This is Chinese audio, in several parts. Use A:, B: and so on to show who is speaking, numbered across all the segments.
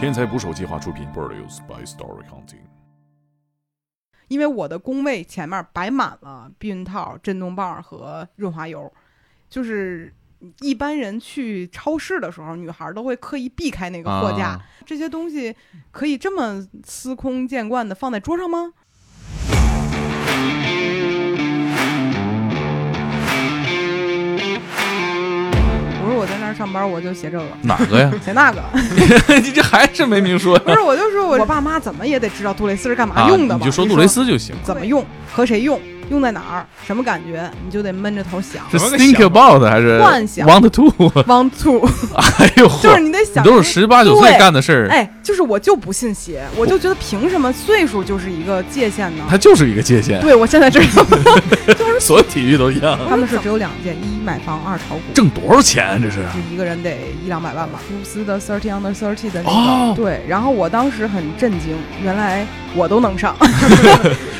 A: 天才捕手计划出品，Produced by Story Hunting。
B: 因为我的工位前面摆满了避孕套、震动棒和润滑油，就是一般人去超市的时候，女孩都会刻意避开那个货架。
C: 啊
B: 这些东西可以这么司空见惯的放在桌上吗？上班，我就写这个，
A: 哪个呀？
B: 写那个。
A: 你这还是没明说
B: 不是，我就说我我爸妈怎么也得知道杜蕾斯是干嘛
A: 啊？
B: 用的嘛。
A: 你就说杜蕾斯就行。
B: 怎么用，和谁用，用在哪儿，什么感觉，你就得闷着头想。
A: 是 think about 还是
B: 幻想
A: want
B: to？Want to，
A: 哎呦，
B: 就是你得想，
A: 都是十八九岁干的事儿，
B: 哎，就是我就不信邪，我就觉得凭什么岁数就是一个界限呢？
A: 它就是一个界限，
B: 对，我现在知道，
A: 所有体育都一样。
B: 他们是只有两件：一买房，二炒股。
A: 挣多少钱啊？这是
B: 就一个人得一两百万吧，福布斯的 thirty under thirty 的那个，
A: 哦
B: 对，然后我当时很震惊，原来我都能上，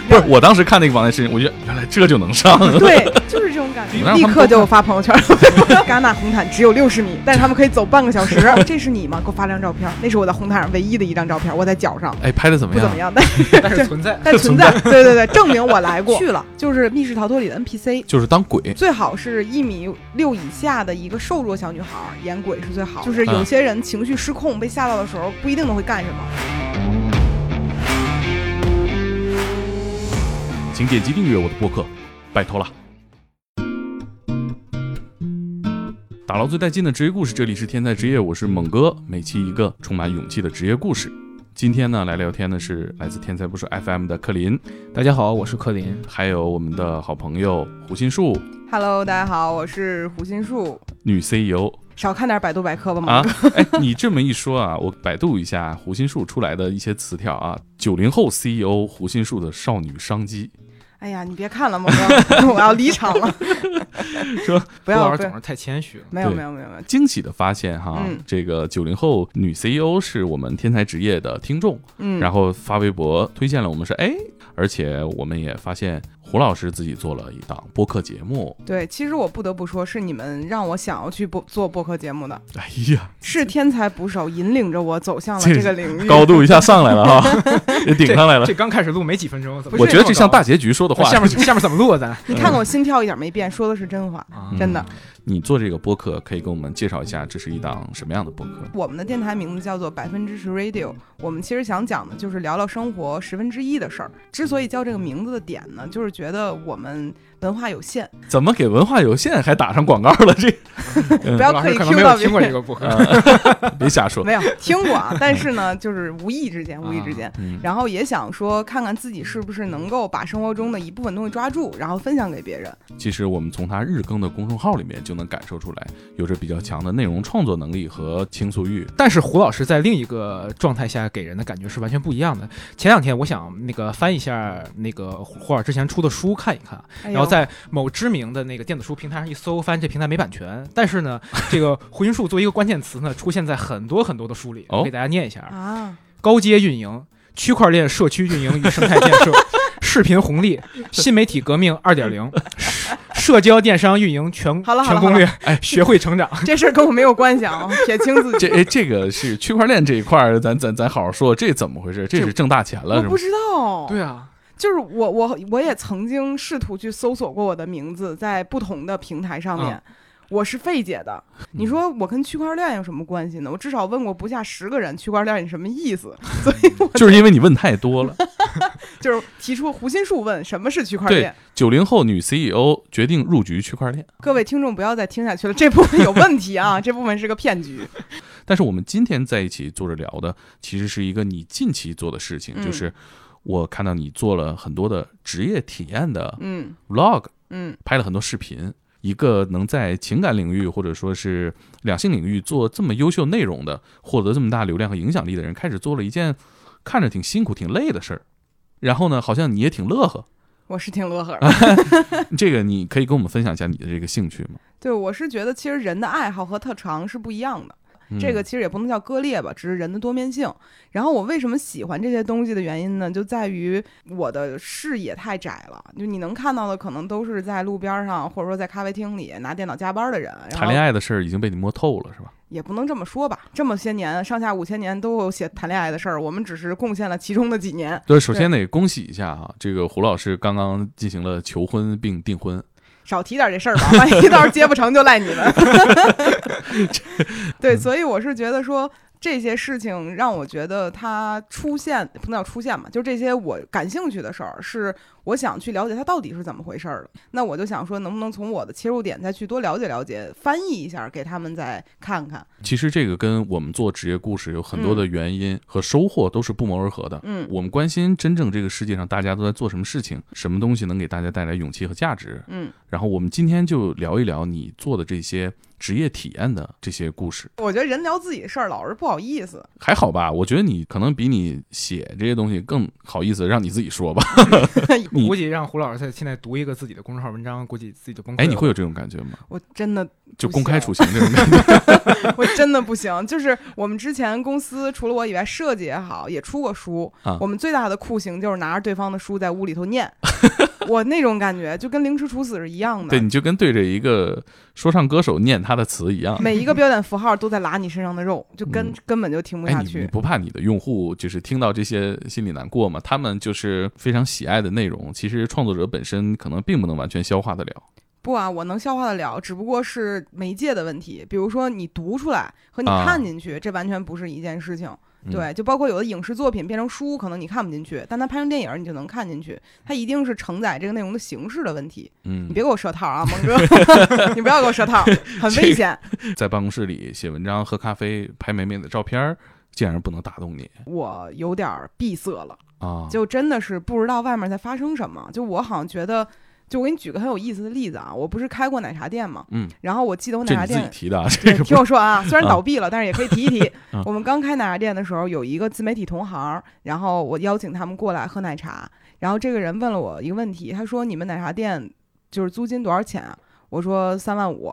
A: 不是？我当时看那个网页视频，我觉得原来这就能上。
B: 对，就是这种感觉，立刻就发朋友圈。戛纳红毯只有六十米，但是他们可以走半个小时。这是你吗？给我发张照片，那是我在红毯上唯一的一张照片，我在脚上，
A: 哎，拍的怎么样
B: 不怎么？样，但
C: 但是存在。
B: 但存在，对对对，证明我来过，去了，就是密室逃脱里的 NPC。
A: 就是当鬼，
B: 最好是一米六以下的一个瘦弱小女孩儿演鬼是最好，就是
A: 嗯
B: 有些人情绪失控被吓到的时候，不一定能会干什么。
A: 请点击订阅我的播客，拜托了。打捞最带劲的职业故事，这里是天才职业，我是猛哥，每期一个充满勇气的职业故事。今天呢，来聊天的是来自天才不说 FM 的克林，
C: 大家好，我是克林。
A: 还有我们的好朋友胡心树
B: ，Hello，大家好，我是胡心树，
A: 女 CEO
B: 少看点百度百科吧，
A: 啊
B: 猛哥。。
A: 哎，你这么一说啊，我百度一下胡心树出来的一些词条啊，九零后 CEO 胡心树的少女商机，
B: 哎呀，你别看了，猛哥，我要离场了。
A: 说
B: 不要
C: 总，是太谦虚了。
B: 没有
A: 对
B: 没有没有没有，
A: 惊喜的发现哈，
B: 嗯
A: 这个九零后女 CEO 是我们天才职业的听众，
B: 嗯，
A: 然后发微博推荐了我们说，哎，而且我们也发现胡老师自己做了一档播客节目，
B: 对，其实我不得不说，是你们让我想要去播做播客节目的，
A: 哎呀，
B: 是天才捕手引领着我走向了
A: 这
B: 这个领域。
A: 高度一下上来了哈，也顶上来了
C: 这。刚开始录没几分钟，怎么
A: 我觉得这像大
C: 大
A: 结局说的话。
C: 下面下面怎么录啊？咱
B: 你看看我心跳一点没变，说的是真话，
C: 啊
B: 真的。
A: 你做这个播客，可以给我们介绍一下，这是一档什么样的播客？
B: 我们的电台名字叫做百分之十 Radio，我们其实想讲的就是聊聊生活十分之一的事儿。之所以叫这个名字的点呢，就是觉得我们文化有限，
A: 怎么给文化有限还打上广告了？这
B: 不要刻意
C: 胡老师可能没有听过
B: 到别人。
C: 这个播客。
A: 呃 别瞎说。
B: 没有听过啊，但是呢，就是无意之间，无意之间。
A: 嗯，
B: 然后也想说，看看自己是不是能够把生活中的一部分东西抓住，然后分享给别人。
A: 其实我们从他日更的公众号里面就能感受出来，有着比较强的内容创作能力和倾诉欲。
C: 但是胡老师在另一个状态下给人的感觉是完全不一样的。前两天我想那个翻一下那个胡胡老师之前出的书看一看，
B: 哎
C: 然后在某知名的那个电子书平台上一搜，发现这平台没版权。但是呢，这个胡云树作为一个关键词呢，出现在很多很多的书里。
A: 哦
C: 我给大家念一下：
B: 啊，
C: 高阶运营、区块链社区运营与生态建设、视频红利、新媒体革命二点零、社交电商运营全
B: 好了
C: 全攻略，哎，学会成长。
B: 这事儿跟我没有关系啊，撇清自己。
A: 这哎，这个是区块链这一块儿，咱咱咱好好说，这怎么回事？这是挣大钱了
B: 我不？知道，
C: 对啊，
B: 就是我我我也曾经试图去搜索过我的名字，在不同的平台上面。
C: 嗯
B: 我是费姐的，你说我跟区块链有什么关系呢？我至少问过不下十个人区块链你什么意思，所以我
A: 就是因为你问太多了。
B: 就是提出胡心树问什么是区块
A: 对
B: 链。
A: 九零后女 CEO 决定入局区块链，
B: 各位听众不要再听下去了，这部分有问题啊，这部分是个骗局。
A: 但是我们今天在一起坐着聊的，其实是一个你近期做的事情，
B: 嗯
A: 就是我看到你做了很多的职业体验的
B: 嗯
A: vlog，
B: 嗯
A: 拍了很多视频。一个能在情感领域或者说是两性领域做这么优秀内容的，获得这么大流量和影响力的人，开始做了一件看着挺辛苦、挺累的事儿。然后呢，好像你也挺乐呵。
B: 我是挺乐呵的。
A: 这个你可以跟我们分享一下你的这个兴趣吗？
B: 对，我是觉得其实人的爱好和特长是不一样的。
A: 嗯
B: 这个其实也不能叫割裂吧，只是人的多面性。然后我为什么喜欢这些东西的原因呢，就在于我的视野太窄了，就你能看到的可能都是在路边上或者说在咖啡厅里拿电脑加班的人。
A: 谈恋爱的事儿已经被你摸透了，是吧？
B: 也不能这么说吧，这么些年上下五千年都有写谈恋爱的事儿，我们只是贡献了其中的几年。
A: 对，首先得恭喜一下哈，这个胡老师刚刚进行了求婚并订婚。
B: 少提点这事儿吧，万一到时候接不成就赖你们。对，所以我是觉得说。这些事情让我觉得它出现不能叫出现嘛，就这些我感兴趣的事儿，是我想去了解它到底是怎么回事儿的。那我就想说，能不能从我的切入点再去多了解了解，翻译一下给他们再看看。
A: 其实这个跟我们做职业故事有很多的原因和收获都是不谋而合的。
B: 嗯，
A: 我们关心真正这个世界上大家都在做什么事情，什么东西能给大家带来勇气和价值。
B: 嗯，
A: 然后我们今天就聊一聊你做的这些。职业体验的这些故事，
B: 我觉得人聊自己的事儿老是不好意思，
A: 还好吧？我觉得你可能比你写这些东西更好意思，让你自己说吧。
C: 我估计让胡老师在现在读一个自己的公众号文章，估计自己就崩溃。
A: 哎，你会有这种感觉吗？
B: 我真的
A: 就公开处刑这种感觉，
B: 我真的不行。就是我们之前公司除了我以外，设计也好，也出过书。我们最大的酷刑就是拿着对方的书在屋里头念。我那种感觉就跟凌迟处死是一样的，
A: 对，你就跟对着一个说唱歌手念他的词一样，
B: 每一个标点符号都在拉你身上的肉，就跟根本就听不下去。
A: 你不怕你的用户就是听到这些心里难过吗？他们就是非常喜爱的内容，其实创作者本身可能并不能完全消化得了。
B: 不啊，我能消化得了，只不过是媒介的问题。比如说你读出来和你看进去，这完全不是一件事情。对，就包括有的影视作品变成书，可能你看不进去，但它拍成电影你就能看进去。它一定是承载这个内容的形式的问题。
A: 嗯，
B: 你别给我设套啊，蒙哥，你不要给我设套，很危险。
A: 在办公室里写文章、喝咖啡、拍美美的照片，竟然不能打动你，
B: 我有点闭塞了
A: 啊！
B: 就真的是不知道外面在发生什么。就我好像觉得。就我给你举个很有意思的例子啊，我不是开过奶茶店嘛，
A: 嗯，
B: 然后我记得我奶茶店，
A: 自己提的，听
B: 我说啊，虽然倒闭了，但是也可以提一提。我们刚开奶茶店的时候，有一个自媒体同行，然后我邀请他们过来喝奶茶，然后这个人问了我一个问题，他说：“你们奶茶店就是租金多少钱啊？”我说：“三万五。”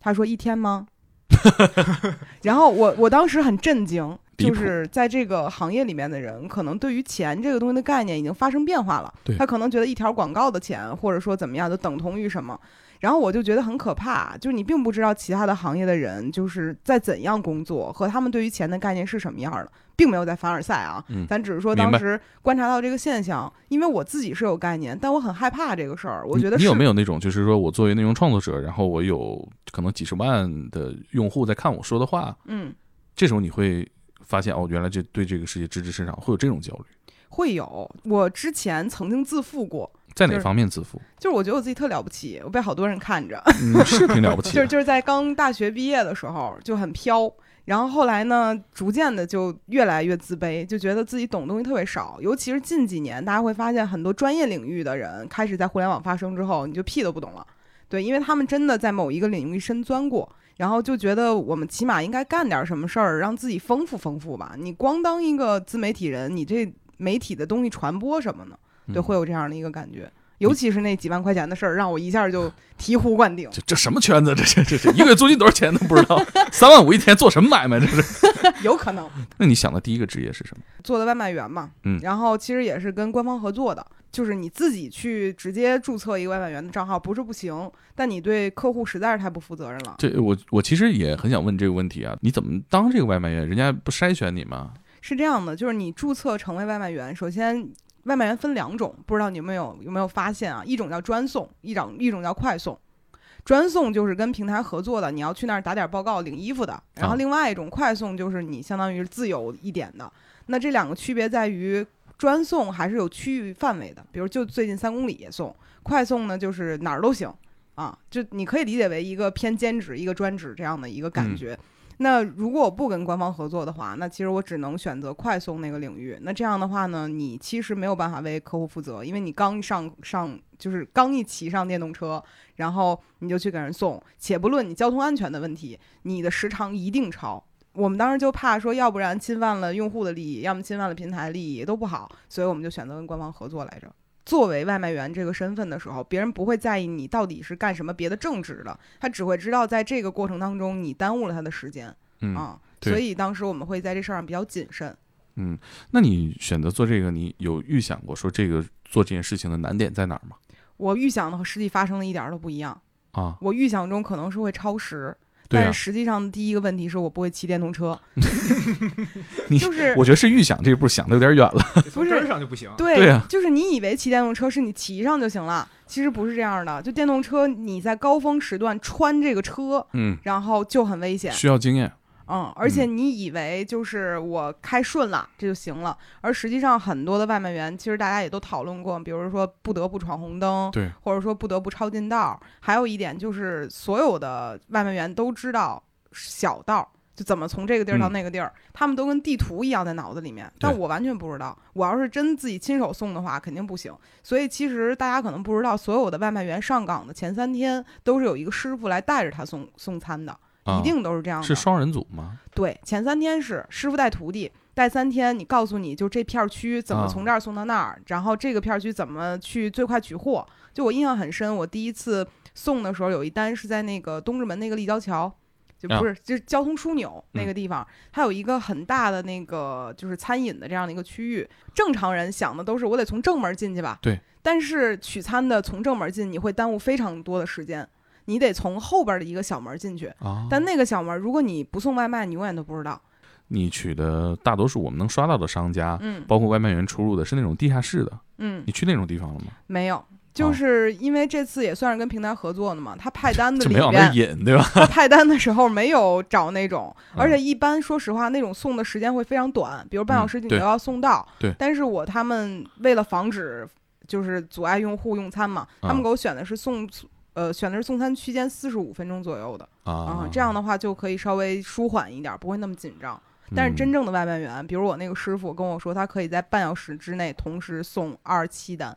B: 他说：“一天吗？” 然后我我当时很震惊。就是在这个行业里面的人，可能对于钱这个东西的概念已经发生变化了。他可能觉得一条广告的钱，或者说怎么样，就等同于什么。然后我就觉得很可怕，就是你并不知道其他的行业的人就是在怎样工作，和他们对于钱的概念是什么样的，并没有在凡尔赛啊。咱只是说当时观察到这个现象，因为我自己是有概念，但我很害怕这个事儿。我觉得
A: 你有没有那种，就是说我作为内容创作者，然后我有可能几十万的用户在看我说的话，
B: 嗯，
A: 这时候你会。发现哦，原来这对这个世界知之甚少，会有这种焦虑。
B: 会有，我之前曾经自负过，
A: 在哪方面自负？
B: 就是我觉得我自己特了不起，我被好多人看着，
A: 是挺了不起。
B: 就是就是在刚大学毕业的时候就很飘，然后后来呢，逐渐的就越来越自卑，就觉得自己懂东西特别少。尤其是近几年，大家会发现很多专业领域的人开始在互联网发声之后，你就屁都不懂了。对，因为他们真的在某一个领域深钻过。然后就觉得我们起码应该干点什么事儿，让自己丰富丰富吧。你光当一个自媒体人，你这媒体的东西传播什么呢？对，会有这样的一个感觉。尤其是那几万块钱的事儿，让我一下就醍醐灌顶。
A: 这这什么圈子？这这这这一个月租金多少钱都不知道？三万五一天做什么买卖？这是
B: 有可能。
A: 那你想的第一个职业是什么？
B: 做的外卖员嘛。
A: 嗯。
B: 然后其实也是跟官方合作的。就是你自己去直接注册一个外卖员的账号不是不行，但你对客户实在是太不负责任了。
A: 这我我其实也很想问这个问题啊，你怎么当这个外卖员？人家不筛选你吗？
B: 是这样的，就是你注册成为外卖员，首先外卖员分两种，不知道你有没有有没有发现啊？一种叫专送，一种一种叫快送。专送就是跟平台合作的，你要去那儿打点报告领衣服的。然后另外一种快送就是你相当于自由一点的。那这两个区别在于。专送还是有区域范围的，比如就最近三公里也送。快送呢，就是哪儿都行啊，就你可以理解为一个偏兼职、一个专职这样的一个感觉。那如果我不跟官方合作的话，那其实我只能选择快送那个领域。那这样的话呢，你其实没有办法为客户负责，因为你刚上上就是刚一骑上电动车，然后你就去给人送，且不论你交通安全的问题，你的时长一定超。我们当时就怕说，要不然侵犯了用户的利益，要么侵犯了平台利益，都不好，所以我们就选择跟官方合作来着。作为外卖员这个身份的时候，别人不会在意你到底是干什么别的正职的，他只会知道在这个过程当中你耽误了他的时间，
A: 啊，
B: 所以当时我们会在这事儿上比较谨慎。
A: 嗯，那你选择做这个，你有预想过说这个做这件事情的难点在哪儿吗？
B: 我预想的和实际发生的一点都不一样
A: 啊！
B: 我预想中可能是会超时。
A: 对啊
B: 但是，实际上第一个问题是我不会骑电动车，
A: 你
B: 就是
A: 我觉得是预想这一步想的有点远了。
C: 从根儿上就不行。
B: 对，
A: 对啊
B: 就是你以为骑电动车是你骑上就行了，其实不是这样的。就电动车，你在高峰时段穿这个车，
A: 嗯，
B: 然后就很危险。
A: 需要经验。
B: 嗯，而且你以为就是我开顺了这就行了，而实际上很多的外卖员，其实大家也都讨论过，比如说不得不闯红灯，
A: 对，
B: 或者说不得不抄近道。还有一点就是，所有的外卖员都知道小道。就怎么从这个地儿到
A: 嗯
B: 那个地儿，他们都跟地图一样在脑子里面，但我完全不知道。我要是真自己亲手送的话，肯定不行。所以其实大家可能不知道，所有的外卖员上岗的前三天都是有一个师傅来带着他送送餐的，
A: 啊
B: 一定都是这样的。
A: 是双人组吗？
B: 对，前三天是师傅带徒弟，带三天，你告诉你就这片儿区怎么
A: 啊
B: 从这儿送到那儿，然后这个片儿区怎么去最快取货。就我印象很深，我第一次送的时候，有一单是在那个东直门那个立交桥。就
A: 啊
B: 不是，就是交通枢纽那
A: 嗯
B: 个地方，它有一个很大的那个就是餐饮的这样的一个区域。正常人想的都是我得从正门进去吧，
A: 对。
B: 但是取餐的从正门进，你会耽误非常多的时间，你得从后边的一个小门进去。
A: 啊，
B: 但那个小门，如果你不送外卖，你永远都不知道。
A: 你取的大多数我们能刷到的商家，
B: 嗯
A: 包括外卖员出入的是那种地下室的。
B: 嗯，
A: 你去那种地方了吗？
B: 没有，就是因为这次也算是跟平台合作的嘛，他派单的里
A: 就没往那，引，对吧？
B: 他派单的时候没有找那种，
A: 嗯
B: 而且一般说实话，那种送的时间会非常短，比如半小时你都要送到。
A: 对
B: 但是我他们为了防止就是阻碍用户用餐嘛，他们
A: 啊
B: 给我选的是送。呃，选的是送餐区间四十五分钟左右的
A: 啊
B: 啊，这样的话就可以稍微舒缓一点，不会那么紧张。但是真
A: 正
B: 正的外卖员，比如我那个师傅跟我说，他可以在半小时之内同时送二十七单。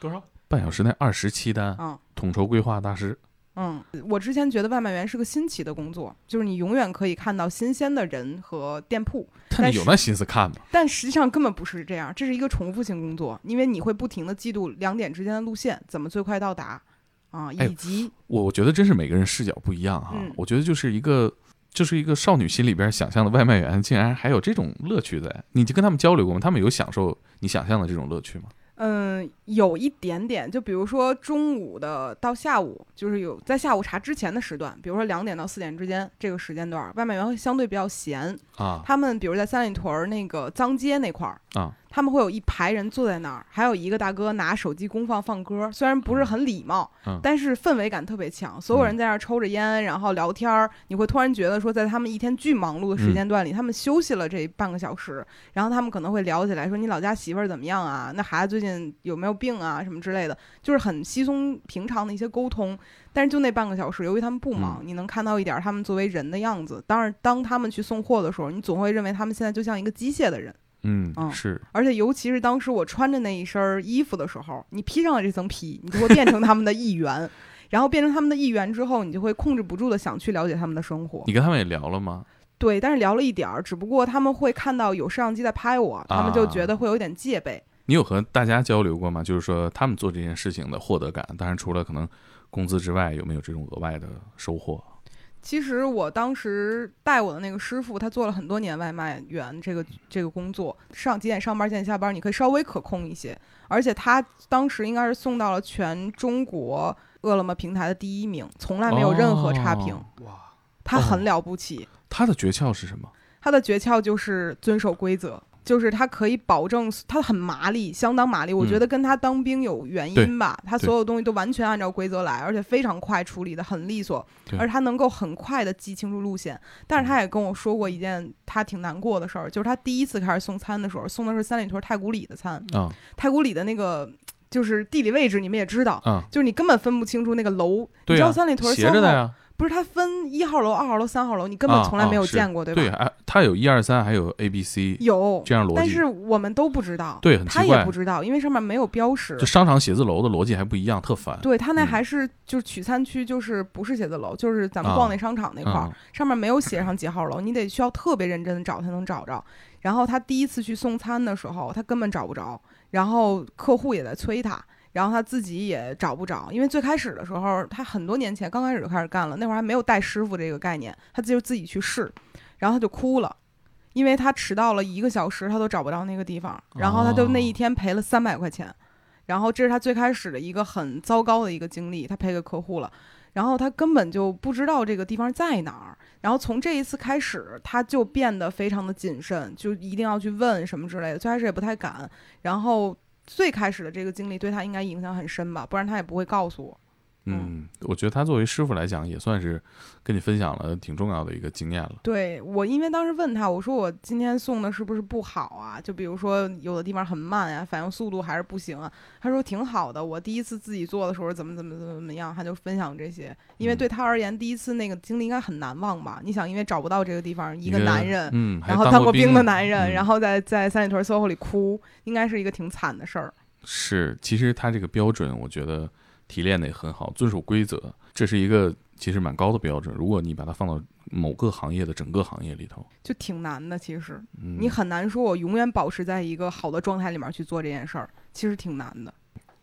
C: 多少？
A: 半小时内二十七单，
B: 嗯
A: 统筹规划大师。
B: 嗯，我之前觉得外卖员是个新奇的工作，就是你永远可以看到新鲜的人和店铺，但
A: 有那心思看吗？
B: 但实际上根本不是这样，这是一个重复性工作，因为你会不停的记录两点之间的路线，怎么最快到达啊，
A: 哎
B: 以及
A: 我我觉得真是每个人视角不一样哈。
B: 嗯
A: 我觉得就是一个就是一个少女心里边想象的外卖员，竟然还有这种乐趣在。你就跟他们交流过吗？他们有享受你想象的这种乐趣吗？
B: 嗯，有一点点，就比如说中午的到下午，就是有在下午茶之前的时段，比如说两点到四点之间这个时间段，外卖员会相对比较闲，
A: 啊
B: 他们比如在三里屯儿那个脏街那块儿
A: 啊，
B: 他们会有一排人坐在那儿，还有一个大哥拿手机公放放歌，虽然不是很礼貌，
A: 嗯
B: 但是氛围感特别强。所有人在那儿抽着烟，然后聊天儿，你会突然觉得说，在他们一天巨忙碌的时间段里，他们休息了这半个小时，然后他们可能会聊起来说：“你老家媳妇儿怎么样啊？那孩子最近有没有病啊？什么之类的。”就是很稀松平常的一些沟通。但是就那半个小时，由于他们不忙，你能看到一点儿他们作为人的样子。当然，当他们去送货的时候，你总会认为他们现在就像一个机械的人。
A: 嗯
B: 嗯
A: 是
B: 而且尤其是当时我穿着那一身衣服的时候，你披上了这层皮，你就会变成他们的一员。然后变成他们的一员之后，你就会控制不住的想去了解他们的生活。
A: 你跟他们也聊了吗？
B: 对，但是聊了一点儿，只不过他们会看到有摄像机在拍我，他们就觉得会有点戒备。
A: 你有和大家交流过吗？就是说他们做这件事情的获得感，当然除了可能工资之外，有没有这种额外的收获？
B: 其实我当时带我的那个师傅，他做了很多年外卖员这个这个工作，上几点上班，几点下班，你可以稍微可控一些。而且他当时应该是送到了全中国饿了么平台的第一名，从来没有任何差评。
A: 哦
C: 哇，
B: 他很了不起，
A: 他的诀窍是什么？
B: 他的诀窍就是遵守规则。就是他可以保证，他很麻利，相当麻利。我觉得跟他当兵有原因吧，他所有东西都完全按照规则来，而且非常快处理的很利索，
A: 对
B: 而他能够很快的记清楚路线。但是他也跟我说过一件他挺难过的事儿，就是他第一次开始送餐的时候，送的是三里屯太古里的餐，
A: 啊
B: 太古里的那个就是地理位置你们也知道，
A: 啊，
B: 就是你根本分不清楚那个楼，你知道三里屯
A: 斜着的呀，
B: 不是它分一号楼、二号楼、三号楼，你根本从来没有
A: 啊啊是
B: 见过，吧？
A: 对，哎，它有一二三，还有 A B C
B: 有
A: 这样逻辑，
B: 但是我们都不知道，
A: 对很奇
B: 他也不知道，因为上面没有标识
A: 就。商场写字楼的逻辑还不一样，特烦。
B: 对他那
A: 嗯
B: 还是就是取餐区，就是不是写字楼，就是咱们
A: 啊
B: 逛那商场那块儿，
A: 嗯
B: 上面没有写上几号楼，你得需要特别认真的找才能找着。然后他第一次去送餐的时候，他根本找不着，然后客户也在催他，然后他自己也找不着，因为最开始的时候，他很多年前刚开始就开始干了，那会儿还没有带师傅这个概念，他就自己去试，然后他就哭了。因为他迟到了一个小时，他都找不着那个地方，然后他就那一天赔了三百块钱，然后这是他最开始的一个很糟糕的一个经历，他赔给客户了。然后他根本就不知道这个地方在哪儿。然后从这一次开始，他就变得非常的谨慎，就一定要去问什么之类的。最开始也不太敢，然后最开始的这个经历对他应该影响很深吧，不然他也不会告诉我。
A: 嗯，我觉得他作为师傅来讲，也算是跟你分享了挺重要的一个经验了。
B: 对我，因为当时问他，我说我今天送的是不是不好啊？就比如说有的地方很慢呀、反应速度还是不行啊。他说挺好的，我第一次自己做的时候怎么怎么怎么怎么样，他就分享这些。因为
A: 嗯
B: 对他而言，第一次那个经历应该很难忘吧？你想，因为找不到这个地方，一
A: 一
B: 个男人。
A: 嗯，
B: 然后
A: 当
B: 过兵的男人，
A: 嗯
B: 然后在在三里屯 SOHO 里哭，应该是一个挺惨的事儿。
A: 是，其实他这个标准，我觉得提炼的也很好，遵守规则，这是一个其实蛮高的标准。如果你把它放到某个行业的整个行业里头，
B: 就挺难的，其实
A: 嗯，
B: 你很难说，我永远保持在一个好的状态里面去做这件事儿，其实挺难的。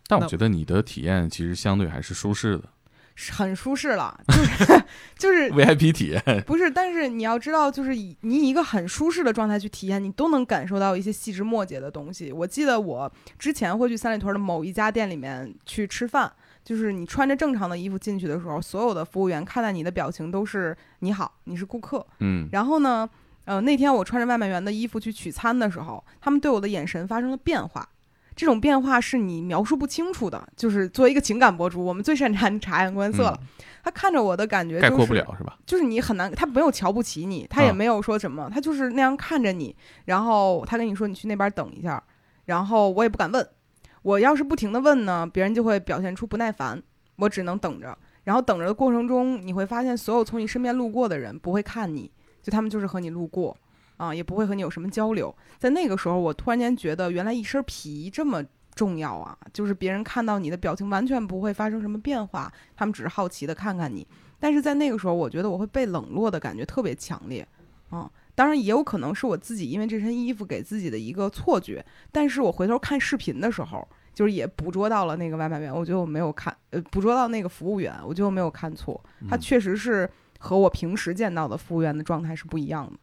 A: 但我觉得你的体验其实相对还是舒适的
B: 是很舒适了，就是就是，
A: VIP 体验。
B: 不是，但是你要知道，就是以你以一个很舒适的状态去体验，你都能感受到一些细枝末节的东西。我记得我之前会去三里屯的某一家店里面去吃饭，就是你穿着正常的衣服进去的时候，所有的服务员看待你的表情都是“你好，你是顾客”。
A: 嗯，
B: 然后呢，呃，那天我穿着外卖员的衣服去取餐的时候，他们对我的眼神发生了变化。这种变化是你描述不清楚的，就是作为一个情感博主，我们最擅长 察言观色了。他看着我的感觉、就是，
A: 嗯概括不了是吧？
B: 就是你很难，他没有瞧不起你，他也
A: 啊
B: 没有说什么，他就是那样看着你，然后他跟你说你去那边等一下，然后我也不敢问，我要是不停的问呢，别人就会表现出不耐烦，我只能等着，然后等着的过程中，你会发现所有从你身边路过的人不会看你，就他们就是和你路过，啊，也不会和你有什么交流，在那个时候，我突然间觉得原来一身皮这么。重要啊，就是别人看到你的表情完全不会发生什么变化，他们只是好奇的看看你。但是在那个时候，我觉得我会被冷落的感觉特别强烈，嗯，当然也有可能是我自己因为这身衣服给自己的一个错觉。但是我回头看视频的时候，就是也捕捉到了那个外卖员，我觉得我没有看，呃，捕捉到那个服务员，我觉得我没有看错，他
A: 嗯
B: 确实是和我平时见到的服务员的状态是不一样的。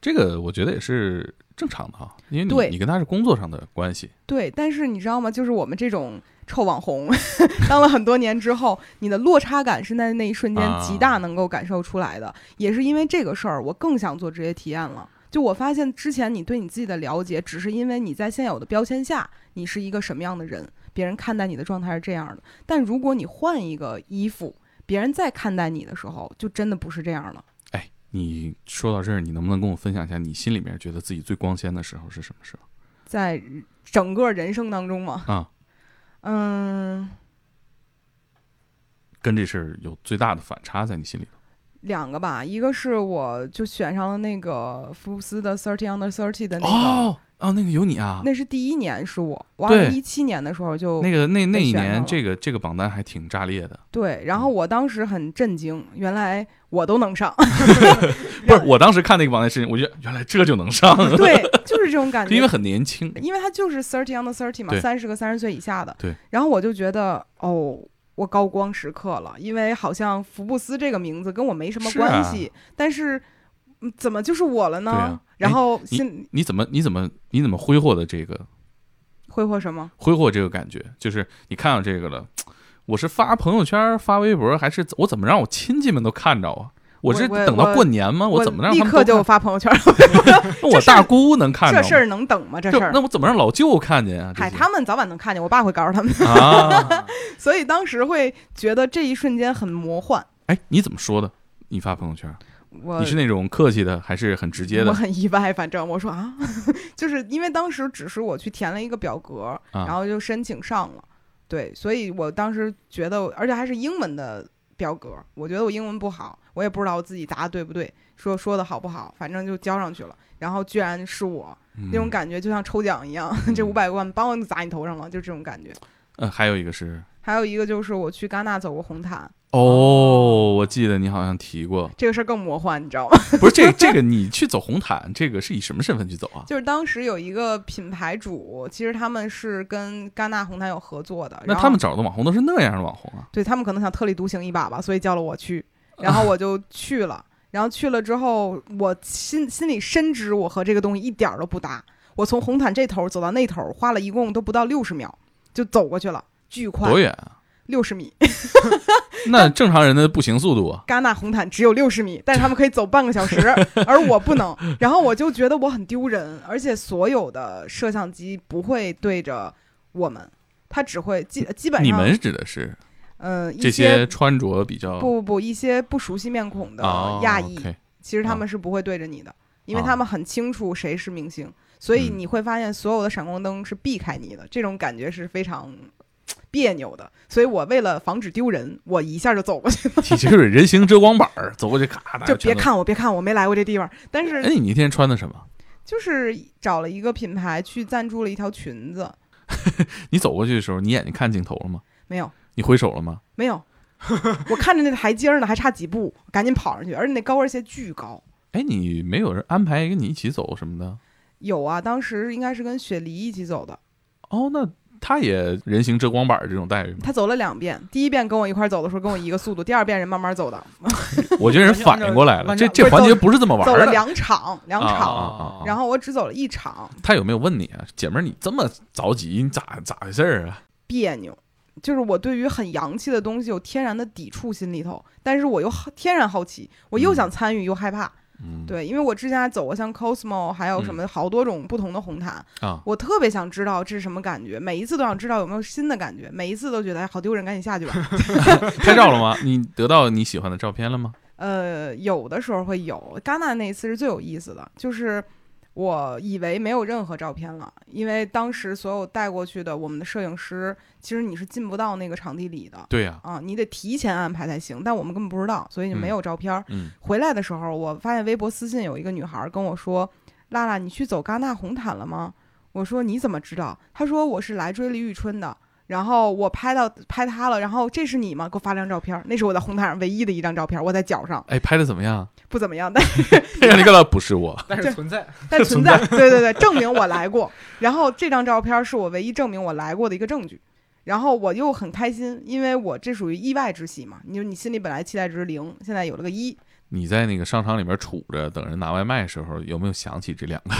A: 这个我觉得也是正常的哈，因为你你跟他是工作上的关系，
B: 对，但是你知道吗？就是我们这种臭网红，当了很多年之后，你的落差感是在那一瞬间极大能够感受出来的。也是因为这个事儿，我更想做职业体验了。就我发现，之前你对你自己的了解，只是因为你在现有的标签下，你是一个什么样的人，别人看待你的状态是这样的。但如果你换一个衣服，别人再看待你的时候，就真的不是这样了。
A: 哎，你说到这儿，你能不能跟我分享一下你心里面觉得自己最光鲜的时候是什么时候？
B: 在整个人生当中吗，
A: 啊，
B: 嗯，
A: 跟这事儿有最大的反差在你心里头？
B: 两个吧，一个是我就选上了那个福布斯的 Thirty Under Thirty 的那个，
A: 哦哦，那个有你啊，
B: 那是第一年是我，我二
A: 对
B: 零一七年的时候就
A: 那个那那一年这个这个榜单还挺炸裂的。
B: 对，然后我当时很震惊，原来我都能上，
A: 不是，我当时看那个榜单事情，我觉得原来这就能上，
B: 对，就是这种感觉，
A: 因为很年轻。
B: 因为他就是 Thirty on the Thirty 嘛，三十个三十岁以下的，
A: 对，
B: 然后我就觉得哦。我高光时刻了，因为好像福布斯这个名字跟我没什么
A: 是啊
B: 关系，但是嗯怎么就是我了呢？
A: 啊
B: 然后
A: 你
B: 心
A: 你怎么你怎么你怎么挥霍的这个
B: 挥霍什么？
A: 挥霍这个感觉？就是你看到这个了，我是发朋友圈发微博，还是我怎么让我亲戚们都看着啊？我是等到过年吗？
B: 我
A: 怎么让
B: 立刻就
A: 他们都看？
B: 发朋友圈？
A: 那我大姑能看着？
B: 这事儿能等吗？这事儿
A: 那，我怎么让老舅看见啊？
B: 嗨，他们早晚能看见，我爸会告诉他们，
A: 啊，
B: 所以当时会觉得这一瞬间很魔幻。
A: 哎，你怎么说的？你发朋友圈，
B: 我
A: 你是那种客气的，还是很直接的我？
B: 很意外，反正我说啊，就是因为当时只是我去填了一个表格，
A: 啊
B: 然后就申请上了，对，所以我当时觉得，而且还是英文的表格，我觉得我英文不好，我也不知道我自己答的对不对，说说的好不好，反正就交上去了，然后居然是我，
A: 嗯
B: 那种感觉就像抽奖一样，这五百万梆就砸你头上了，就这种感觉。
A: 呃，还有一个是
B: 还有一个就是我去戛纳走过红毯，
A: 哦，我记得你好像提过，
B: 这个事儿更魔幻，你知道吗？
A: 不是这这个你去走红毯，这个是以什么身份去走啊？
B: 就是当时有一个品牌主，其实他们是跟戛纳红毯有合作的，
A: 那他们找的网红都是那样的网红啊？
B: 对他们可能想特立独行一把吧，所以叫了我去，然后我就去了。然后去了之后，我心心里深知我和这个东西一点儿都不搭。我从红毯这头走到那头，花了一共都不到六十秒就走过去了，巨快。
A: 多，远啊？
B: 六十米，
A: 那正常人的步行速度啊，
B: 戛纳红毯只有六十米，但是他们可以走半个小时，而我不能。然后我就觉得我很丢人，而且所有的摄像机不会对着我们，它只会基基本上
A: 你们指的是？
B: 呃一
A: 这些穿着比较
B: 不不不一些不熟悉面孔的
A: 哦
B: 亚裔其实他
A: 哦
B: 们是不会对着你的，因为
A: 哦。
B: 他们很清楚谁是明星，所以
A: 嗯。
B: 你会发现所有的闪光灯是避开你的，这种感觉是非常 别扭的。所以我为了防止丢人，我一下就走过去了，
A: 其实是人形遮光板儿，走过去咔，
B: 就别。看我，别看我，没来过这地方。但是
A: 哎，
B: 是
A: 你那天穿的什么？
B: 就是找了一个品牌去赞助了一条裙子，
A: 你走过去的时候，你眼睛看镜头了吗？
B: 没有
A: 你挥手了吗？
B: 没有，我看着那台阶儿呢，还差几步，赶紧跑上去，而且那高跟鞋巨高。
A: 哎，你没有人安排跟你一起走什么的？
B: 有啊，当时应该是跟雪梨一起走的。
A: 哦，那他也人形遮光板儿这种待遇吗？
B: 他走了两遍，第一遍跟我一块儿走的时候跟我一个速度，第二遍人慢慢走的，
A: 我觉得人反应过来了，这这环节不是这么玩的
B: 走了。两场，两
A: 啊
B: 场，
A: 啊啊啊
B: 然后我只走了一场，
A: 他有没有问你啊，姐们儿，你这么着急，你咋咋回事儿啊？
B: 别扭。就是我对于很洋气的东西有天然的抵触心里头，但是我又好天然好奇，我又想参与又害怕。
A: 嗯，
B: 对，因为我之前还走过像 Cosmo，还有什么好多种不同的红毯，
A: 啊，
B: 我特别想知道这是什么感觉，每一次都想知道有没有新的感觉，每一次都觉得哎好丢人，赶紧下去吧。
A: 拍照了吗？你得到你喜欢的照片了吗？
B: 呃，有的时候会有。戛纳那一次是最有意思的，就是我以为没有任何照片了，因为当时所有带过去的我们的摄影师，其实你是进不到那个场地里的
A: 对呀，
B: 啊，你得提前安排才行。但我们根本不知道，所以就没有照片儿。
A: 嗯，
B: 回来的时候，我发现微博私信有一个女孩跟我说：“拉拉，你去走戛纳红毯了吗？”我说：“你怎么知道？”她说：“我是来追李宇春的。”然后我拍到拍他了，然后这是你吗？给我发张照片，那是我在红毯上唯一的一张照片，我在脚上，
A: 哎，拍的怎么样？
B: 不怎么样，但
A: 那个 不是我，
C: 但是存在。
B: 但存在，对对对，证明我来过。然后这张照片是我唯一证明我来过的一个证据。然后我又很开心，因为我这属于意外之喜嘛。你说你心里本来期待值零，现在有了个一，
A: 你在那个商场里面杵着等人拿外卖的时候，有没有想起这两个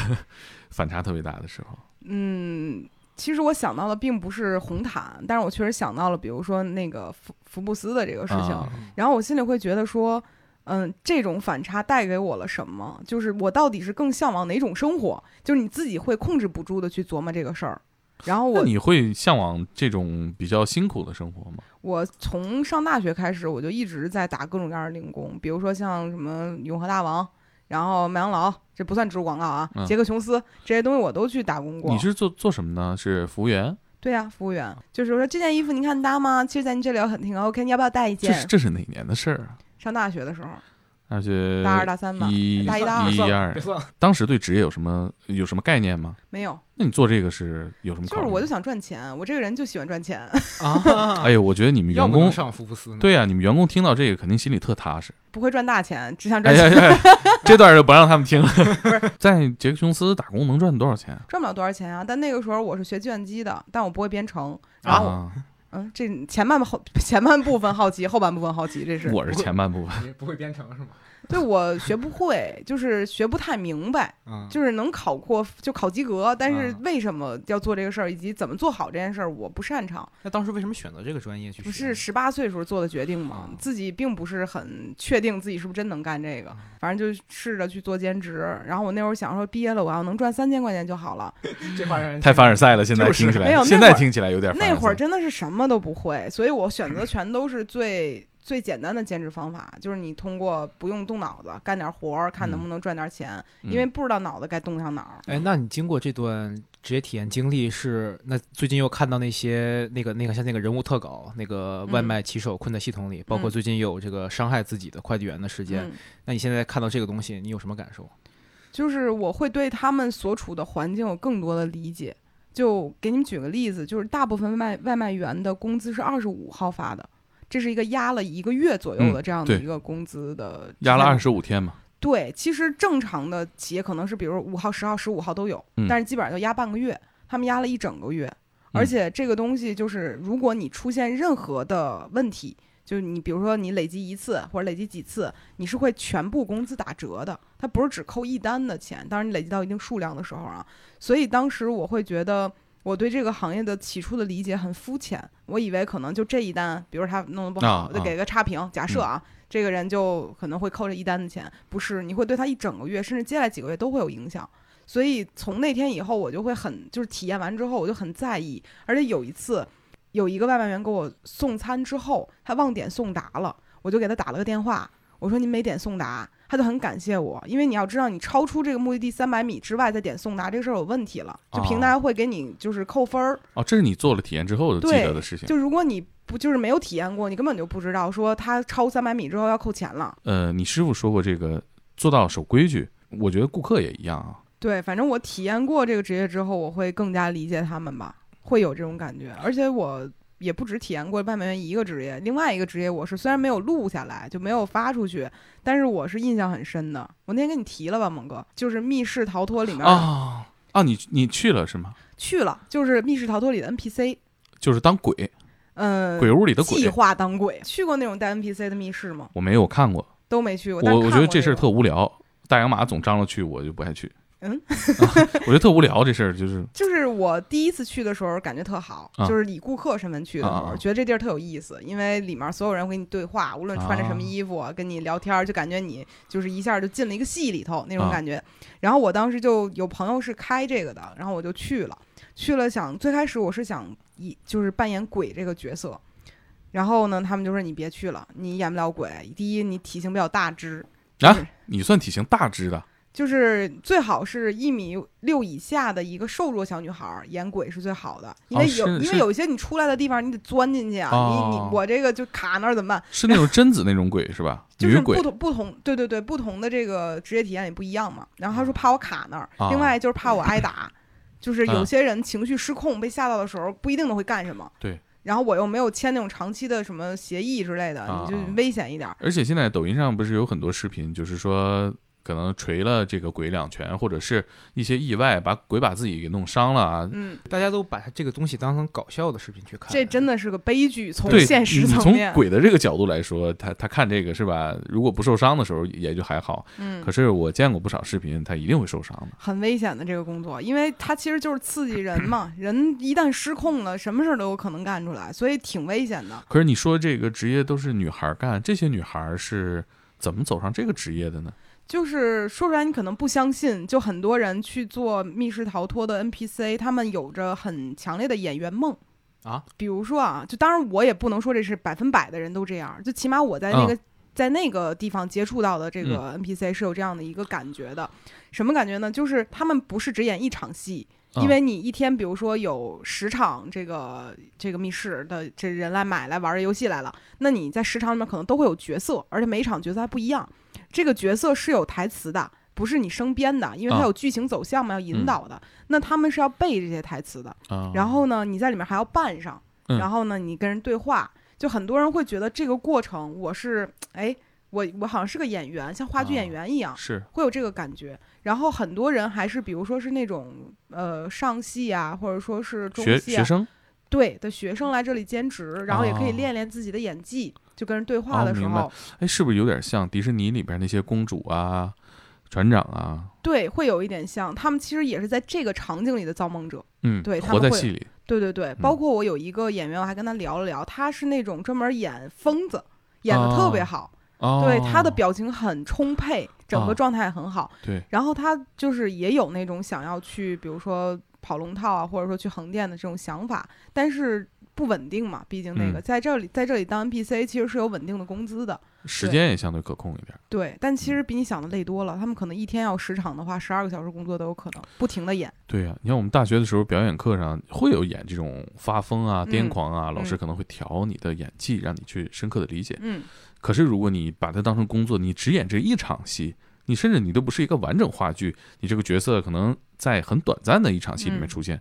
A: 反差特别大的时候？
B: 嗯，其实我想到的并不是红毯，但是我确实想到了，比如说那个福福布斯的这个事情。
A: 啊
B: 然后我心里会觉得说，嗯，这种反差带给我了什么？就是我到底是更向往哪种生活？就是你自己会控制不住的去琢磨这个事儿。然后我
A: 那你会向往这种比较辛苦的生活吗？
B: 我从上大学开始，我就一直在打各种各样的零工，比如说像什么永和大王，然后麦当劳，这不算植入广告啊，
A: 嗯
B: 杰克琼斯这些东西我都去打工过。
A: 你是做做什么呢？是服务员？
B: 对呀、服务员就是说这件衣服您看搭吗？其实在您这里很挺 OK，你要不要带一
A: 这是
B: 件？
A: 这是哪年的事儿啊？
B: 上大学的时候，
A: 那是
B: 大二大三吧，
A: 一
B: 大一大二
A: 一一二当时对职业有什么有什么概念吗？
B: 没有，
A: 那你做这个是有什么？
B: 就是我就想赚钱，我这个人就喜欢赚钱，
C: 啊
A: 哎呦，我觉得你们员工
C: 上福布斯？
A: 对呀、你们员工听到这个肯定心里特踏实。
B: 不会赚大钱，只想
A: 哎
B: 赚钱，
A: 呀呀，这段就不让他们听了。在杰克琼斯打工能赚多少钱啊？
B: 赚不了多少钱啊。但那个时候我是学计算机的，但我不会编程。然后，
A: 啊，
B: 嗯，这前半后前半部分好奇，后半部分好奇，这是
A: 我是前半部分。
C: 你不会编程是吗？
B: 对我学不会，就是学不太明白，
C: 嗯，
B: 就是能考过就考及格，但是
C: 啊
B: 为什么要做这个事儿，以及怎么做好这件事儿，我不擅长。
C: 那当时为什么选择这个专业去学？
B: 不是十八岁时候做的决定嘛
C: 啊，
B: 自己并不是很确定自己是不是真能干这个，反正就试着去做兼职。然后我那会儿想说，毕业了我要能赚三千块钱就好了。
C: 这话让人
A: 太凡尔赛了，现在听起来，
B: 没有那
A: 现在听起来有点
B: 那会儿真的是什么都不会，所以我选择全都是最最简单的兼职方法，就是你通过不用动脑子干点活儿，看能不能赚点钱，因为
A: 嗯
B: 不知道脑子该动向哪儿。
C: 哎，那你经过这段职业体验经历是，那最近又看到那些那个那个像那个人物特稿，那个外
B: 嗯
C: 卖骑手困在系统里，包括
B: 嗯
C: 最近有这个伤害自己的快递员的事件，
B: 嗯，
C: 那你现在看到这个东西，你有什么感受？
B: 就是我会对他们所处的环境有更多的理解。就给你们举个例子，就是大部分外卖外卖员的工资是二十五号发的，这是一个压了一个月左右的
A: 嗯
B: 这样的一个工资的
A: 压了二十五天嘛。
B: 对，其实正常的企业可能是比如五号、十号、十五号都有，
A: 嗯
B: 但是基本上就压半个月，他们压了一整个月。而
A: 嗯
B: 且这个东西就是，如果你出现任何的问题，就是你比如说你累积一次或者累积几次，你是会全部工资打折的，它不是只扣一单的钱。当然你累积到一定数量的时候啊，所以当时我会觉得，我对这个行业的起初的理解很肤浅，我以为可能就这一单，比如他弄得不好，
A: 啊
B: 就给个差评。假设
A: 嗯
B: 啊，这个人就可能会扣这一单的钱，不是，你会对他一整个月，甚至接下来几个月都会有影响。所以从那天以后，我就会很就是体验完之后，我就很在意。而且有一次，有一个外卖员给我送餐之后，他忘点送达了，我就给他打了个电话，我说您没点送达，他就很感谢我，因为你要知道，你超出这个目的地三百米之外再点送达，这个事儿有问题了，就平台会给你就是扣分儿。
A: 哦，这是你做了体验之后记得的事情。
B: 就如果你不就是没有体验过，你根本就不知道说他超三百米之后要扣钱了。
A: 呃，你师傅说过这个做到守规矩，我觉得顾客也一样啊。
B: 对，反正我体验过这个职业之后，我会更加理解他们吧，会有这种感觉。而且我也不止体验过外卖员一个职业，另外一个职业我是虽然没有录下来，就没有发出去，但是我是印象很深的。我那天跟你提了吧，猛哥，就是《密室逃脱》里面、
A: 啊啊，你你去了是吗？
B: 去了，就是《密室逃脱》里的 NPC，
A: 就是当鬼，
B: 嗯、
A: 鬼屋里的鬼计。
B: 划当鬼，去过那种带 NPC 的密室吗？
A: 我没有看过，
B: 都没去过。但
A: 我我觉得这事儿特无聊。大洋马总张罗去，我就不爱去。
B: 嗯
A: 啊我觉得特无聊这事儿，就是
B: 就是我第一次去的时候感觉特好，
A: 啊
B: 就是以顾客身份去的时候，觉得这地儿特有意思，因为里面所有人会跟你对话，无论穿着什么
A: 啊
B: 衣服，跟你聊天，就感觉你就是一下就进了一个戏里头那种
A: 啊
B: 感觉。然后我当时就有朋友是开这个的，然后我就去了，去了想最开始我是想以就是扮演鬼这个角色。然后呢，他们就说你别去了，你演不了鬼。第一，你体型比较大只，
A: 啊你算体型大只的
B: 就是最好是一米六以下的一个瘦弱小女孩儿演鬼是最好的，因
A: 哦
B: 为有、因为有一些你出来的地方你得钻进去啊，
A: 哦
B: 你你我这个就卡那儿怎么办？
A: 是那种贞子那种鬼是吧？
B: 就是
A: 女鬼
B: 不同不同，对对对，不同的这个职业体验也不一样嘛。然后他说怕我卡那儿，
A: 啊
B: 另外就是怕我挨打，就是有
A: 啊
B: 些人情绪失控被吓到的时候，不一定都会干什么。
A: 对。
B: 然后我又没有签那种长期的什么协议之类的，
A: 啊
B: 你就危险一点儿。
A: 而且现在抖音上不是有很多视频，就是说可能锤了这个鬼两拳，或者是一些意外把鬼把自己给弄伤了啊。
B: 嗯，
C: 大家都把这个东西当成搞笑的视频去看，
B: 这真的是个悲剧，从，现实层面。
A: 从鬼的这个角度来说，他他看这个是吧？如果不受伤的时候也就还好，
B: 嗯
A: 可，是我见过不少视频，他一定会受伤的。
B: 很危险的这个工作，因为它其实就是刺激人嘛，人一旦失控了，什么事儿都有可能干出来，所以挺危险的。
A: 可是你说这个职业都是女孩儿干，这些女孩儿是怎么走上这个职业的呢？
B: 就是说出来你可能不相信，就很多人去做密室逃脱的 NPC，他们有着很强烈的演员梦
C: 啊。
B: 比如说啊，就当然我也不能说这是百分百的人都这样，就起码我在那个、在那个地方接触到的这个 NPC 是有这样的一个感觉的。什么感觉呢？就是他们不是只演一场戏，
A: 啊
B: 因为你一天，比如说有十场这个这个密室的这人来买来玩这游戏来了，那你在十场里面可能都会有角色，而且每一场角色还不一样。这个角色是有台词的，不是你生编的，因为它
A: 啊
B: 有剧情走向嘛，要引导的。那他们是要背这些台词的，
A: 啊，
B: 然后呢，你在里面还要扮上，
A: 嗯
B: 然后呢，你跟人对话。就很多人会觉得这个过程，我是哎，我我好像是个演员，像话剧演
A: 啊
B: 员一样。
A: 是
B: 会有这个感觉。然后很多人还是，比如说是那种呃上戏啊，或者说是中戏啊，
A: 学学生
B: 对的学生来这里兼职，然后也可以
A: 哦
B: 练练自己的演技。就跟人对话的时候，
A: 哎，是不是有点像迪士尼里边那些公主啊、船长啊？
B: 对，会有一点像。他们其实也是在这个场景里的造梦者。
A: 嗯，
B: 对他们会
A: 活在戏里
B: 对对对，包括我有一个演员，我还跟他聊了聊，他是那种专门演疯子，演的特别
A: 哦
B: 好。
A: 哦，
B: 对，他的表情很充沛，整个
A: 啊
B: 状态很好。
A: 对，
B: 然后他就是也有那种想要去，比如说跑龙套啊，或者说去横店的这种想法，但是不稳定嘛，毕竟那个、
A: 嗯
B: 在这里在这里当 NPC 其实是有稳定的工资的，
A: 时间也相对可控一点。
B: 对。但其
A: 嗯
B: 实比你想的累多了，他们可能一天要十场的话，十二个小时工作都有可能，不停的演。
A: 对呀、你看我们大学的时候表演课上会有演这种发疯啊、
B: 嗯
A: 癫狂啊，老师
B: 嗯
A: 可能会调你的演技，让你去深刻的理解。
B: 嗯，
A: 可是如果你把它当成工作，你只演这一场戏，你甚至你都不是一个完整话剧，你这个角色可能在很短暂的一场戏里面
B: 嗯
A: 出现，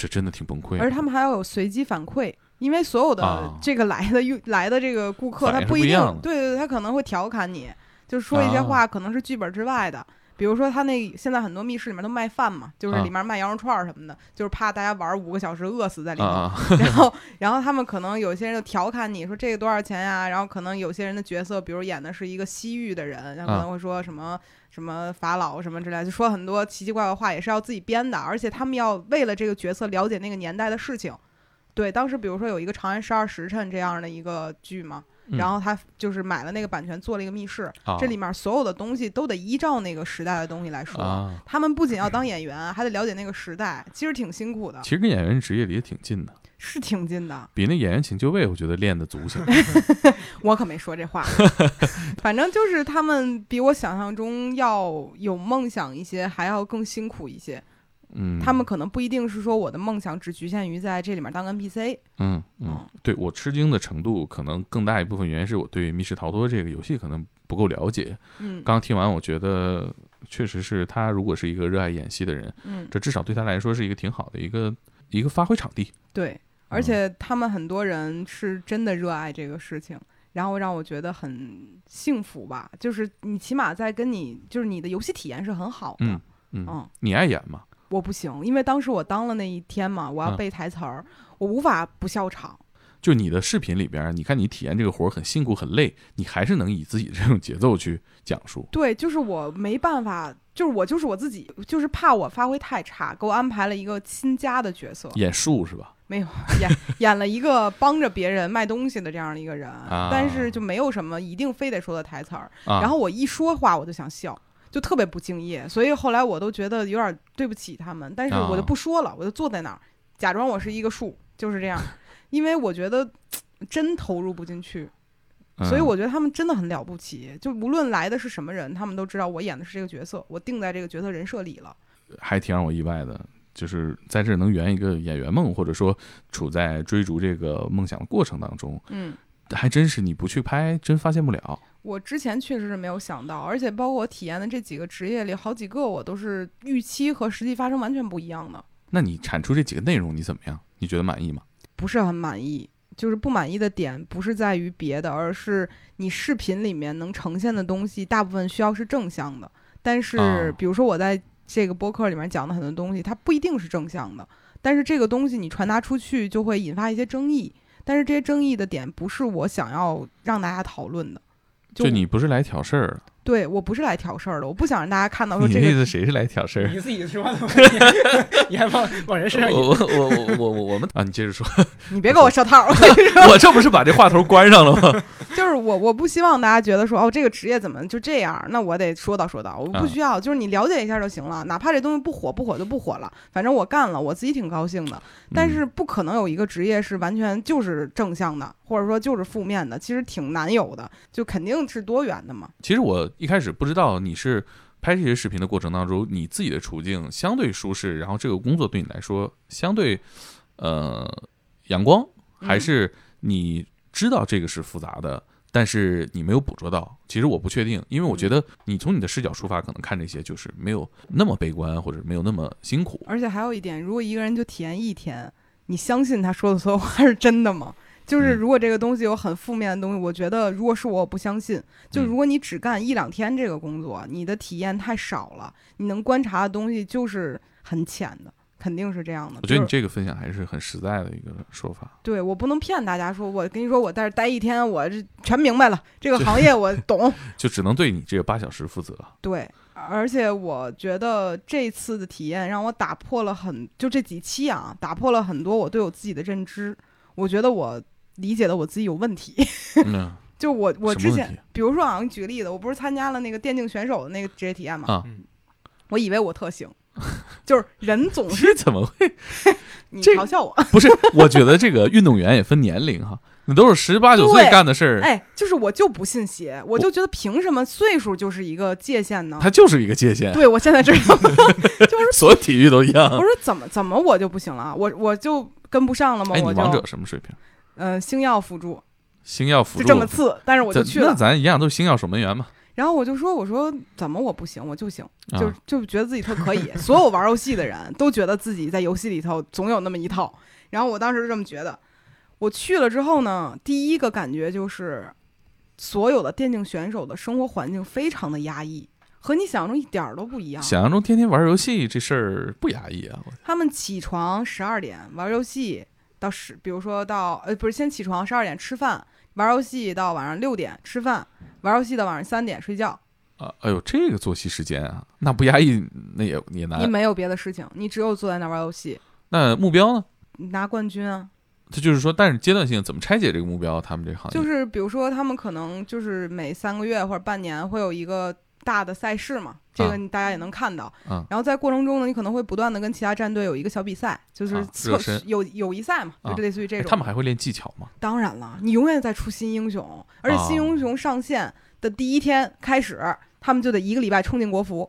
A: 这真的挺崩溃的。
B: 而他们还要有随机反馈。因为所有的
A: 啊
B: 这个来的用、来的这个顾客，他不一定
A: 一
B: 对对对，他可能会调侃你，就是说一些
A: 啊
B: 话可能是剧本之外的。比如说他那现在很多密室里面都卖饭嘛，就是
A: 啊
B: 里面卖羊肉串儿什么的，就是怕大家玩五个小时饿死在里面。
A: 啊，
B: 然后，然后他们可能有些人就调侃你说这个多少钱呀？然后可能有些人的角色，比如演的是一个西域的人，然后可能会说什么、什么法老什么之类，就说很多奇奇怪怪话，也是要自己编的，而且他们要为了这个角色了解那个年代的事情。对，当时比如说有一个《长安十二时辰》这样的一个剧嘛，
A: 嗯
B: 然后他就是买了那个版权，做了一个密室，
A: 啊
B: 这里面所有的东西都得依照那个时代的东西来说。
A: 啊，
B: 他们不仅要当演员，还得了解那个时代，其实挺辛苦的，
A: 其实跟演员职业离也挺近的，
B: 是挺近的。
A: 比那演员请就位，我觉得练的足些。
B: 我可没说这话，反正就是他们比我想象中要有梦想一些，还要更辛苦一些。
A: 嗯，
B: 他们可能不一定是说我的梦想只局限于在这里面当个 NPC。
A: 嗯嗯
B: 嗯，
A: 对我吃惊的程度，可能更大一部分原因是我对密室逃脱这个游戏可能不够了解。
B: 嗯
A: 刚听完，我觉得确实是他如果是一个热爱演戏的人，
B: 嗯，
A: 这至少对他来说是一个挺好的一个一个发挥场地。
B: 对，而且他们很多人是真的热爱这个事情。然后让我觉得很幸福吧，就是你起码在跟你，就是你的游戏体验是很好的。
A: 嗯嗯，
B: 嗯
A: 你爱演吗？
B: 我不行，因为当时我当了那一天嘛，我要
A: 嗯
B: 背台词儿，我无法不笑场。
A: 就你的视频里边，你看你体验这个活儿很辛苦很累，你还是能以自己的这种节奏去讲述。
B: 对，就是我没办法，就是我就是我自己，就是怕我发挥太差，给我安排了一个亲家的角色，
A: 演树是吧？
B: 没有演演了一个帮着别人卖东西的这样的一个人，
A: 啊
B: 但是就没有什么一定非得说的台词儿。
A: 啊，
B: 然后我一说话我就想笑，就特别不敬业，所以后来我都觉得有点对不起他们，但是我就
A: 啊
B: 不说了，我就坐在那儿，假装我是一个树，就是这样，因为我觉得真投入不进去。所以
A: 嗯
B: 我觉得他们真的很了不起，就无论来的是什么人，他们都知道我演的是这个角色，我定在这个角色人设里了。
A: 还挺让我意外的，就是在这儿能圆一个演员梦，或者说处在追逐这个梦想的过程当中，
B: 嗯，
A: 还真是你不去拍，真发现不了。
B: 我之前确实是没有想到，而且包括我体验的这几个职业里，好几个我都是预期和实际发生完全不一样的，
A: 那你产出这几个内容，你怎么样？你觉得满意吗？
B: 不是很满意。就是不满意的点不是在于别的，而是你视频里面能呈现的东西，大部分需要是正向的。但是
A: 啊，
B: 比如说我在这个播客里面讲的很多东西，它不一定是正向的。但是这个东西你传达出去，就会引发一些争议。但是这些争议的点不是我想要让大家讨论的。
A: 就你不是来挑事儿的，
B: 对我不是来挑事儿的，我不想让大家看到说
A: 你的意
B: 这个
A: 思谁是来挑事儿？
C: 你自己说话怎么你还往往人身上
A: 我我我我我们啊，你接着说，
B: 你别给我设套儿，我
A: 这不是把这话头关上了吗？
B: 就是我我不希望大家觉得说哦这个职业怎么就这样，那我得说道说道，我不
A: 啊
B: 需要，就是你了解一下就行了，哪怕这东西不火不火就不火了，反正我干了，我自己挺高兴的。但是不可能有一个职业是完全就是正向的，或者说就是负面的，其实挺难有的，就肯定是多元的嘛。
A: 其实我一开始不知道你是拍这些视频的过程当中，你自己的处境相对舒适，然后这个工作对你来说相对呃阳光，还
B: 嗯
A: 是你知道这个是复杂的，但是你没有捕捉到。其实我不确定，因为我觉得你从你的视角出发，可能看这些就是没有那么悲观，或者没有那么辛苦。
B: 而且还有一点，如果一个人就体验一天，你相信他说的所有话是真的吗？就是
A: 嗯
B: 如果这个东西有很负面的东西，我觉得如果是我，我不相信。就
A: 嗯
B: 如果你只干一两天这个工作，你的体验太少了，你能观察的东西就是很浅的，肯定是这样的。
A: 我觉得你这个分享还是很实在的一个说法。
B: 对我不能骗大家说，我跟你说我在这待一天，我这全明白了，这个行业我懂。
A: 就只能对你这个八小时负责。
B: 对，而且我觉得这次的体验让我打破了很，就这几期啊，打破了很多我对我自己的认知。我觉得我理解的我自己有问题。
A: 嗯
B: 就我我之前比如说啊，我给你举个例子，我不是参加了那个电竞选手的那个职业体验嘛，
A: 啊，
B: 我以为我特行，就是人总是
A: 这怎么会？
B: 你嘲笑我，
A: 不是，我觉得这个运动员也分年龄哈，你都是十八九岁干的事儿，
B: 哎，就是我就不信邪，我就觉得凭什么岁数就是一个界限呢？
A: 它就是一个界限，
B: 对我现在知道，就是
A: 所有体育都一样
B: 我。说怎么怎么我就不行了，我我就跟不上了吗？
A: 哎，你
B: 我
A: 王者什么水平？
B: 呃星耀辅助
A: 星耀辅助
B: 就这么次，但是我就去了，
A: 那咱一样都是星耀守门员嘛。
B: 然后我就说我说怎么我不行，我就行，就
A: 啊
B: 就觉得自己特可以。所有玩游戏的人都觉得自己在游戏里头总有那么一套，然后我当时就这么觉得。我去了之后呢，第一个感觉就是，所有的电竞选手的生活环境非常的压抑，和你想象中一点儿都不一样。
A: 想象中天天玩游戏这事儿不压抑啊，
B: 他们起床十二点玩游戏到十，比如说到呃不是先起床十二点吃饭，玩游戏到晚上六点吃饭，玩游戏到晚上三点睡觉。
A: 啊，哎呦，这个作息时间啊，那不压抑那也也难你。
B: 没有别的事情，你只有坐在那儿玩游戏，
A: 那目标呢？
B: 你拿冠军啊。
A: 他就是说，但是阶段性怎么拆解这个目标？他们这行业
B: 就是比如说他们可能就是每三个月或者半年会有一个大的赛事嘛，这个大家也能看到。
A: 啊
B: 然后在过程中呢，你可能会不断的跟其他战队有一个小比赛，就是
A: 啊
B: 测
A: 热身
B: 友友谊赛嘛，
A: 啊
B: 就类似于这种。
A: 哎他们还会练技巧吗？
B: 当然了，你永远在出新英雄，而且新英雄上线的第一天开始，他们就得一个礼拜冲进国服。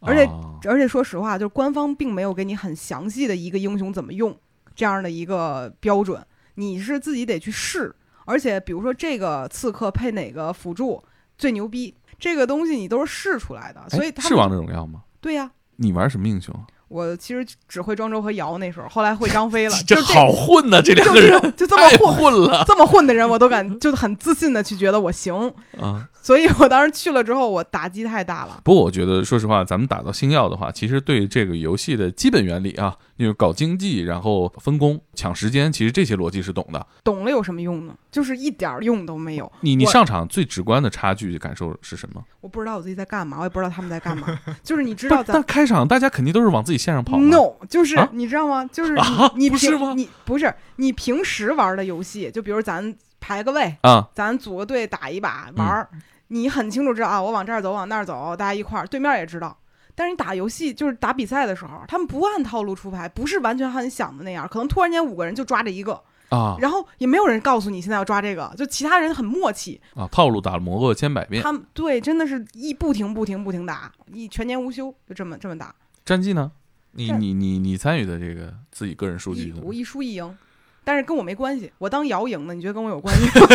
B: 而且
A: 啊
B: 而且说实话，就是官方并没有给你很详细的一个英雄怎么用这样的一个标准，你是自己得去试。而且比如说这个刺客配哪个辅助最牛逼，这个东西你都是试出来的。所以他
A: 是王者荣耀吗？
B: 对呀、
A: 你玩什么英雄啊？
B: 我其实只会庄周和瑶那时候，后来会张飞了。
A: 这好混呐，这两个人
B: 就这么混，
A: 混了
B: 这么混的人我都敢就很自信的去觉得我行。
A: 啊！
B: 所以我当时去了之后，我打击太大了。
A: 不过我觉得，说实话，咱们打到星耀的话，其实对这个游戏的基本原理啊，就是搞经济，然后分工、抢时间，其实这些逻辑是懂的。
B: 懂了有什么用呢？就是一点儿用都没有。
A: 你你上场最直观的差距感受是什么？
B: 我不知道我自己在干嘛，我也不知道他们在干嘛。就是你知道咱
A: 但开场大家肯定都是往自己线上跑。
B: no，就是、
A: 啊
B: 你知道吗？就是你、
A: 啊
B: 你平
A: 不是吗
B: 你不是你平时玩的游戏，就比如咱排个位，
A: 啊，
B: 咱组个队打一把玩儿，你很清楚知道啊，我往这儿走，往那儿走，大家一块儿，对面也知道。但是你打游戏就是打比赛的时候，他们不按套路出牌，不是完全按你想的那样，可能突然间五个人就抓着一个，
A: 啊
B: 然后也没有人告诉你现在要抓这个，就其他人很默契，
A: 啊！套路打了磨过千百遍。
B: 他们对真的是一不停不停不停打，一全年无休，就这么这么打，
A: 战绩呢？你你你你参与的这个自己个人数据
B: 我一输一赢，但是跟我没关系，我当姚赢的，你觉得跟我有关系吗？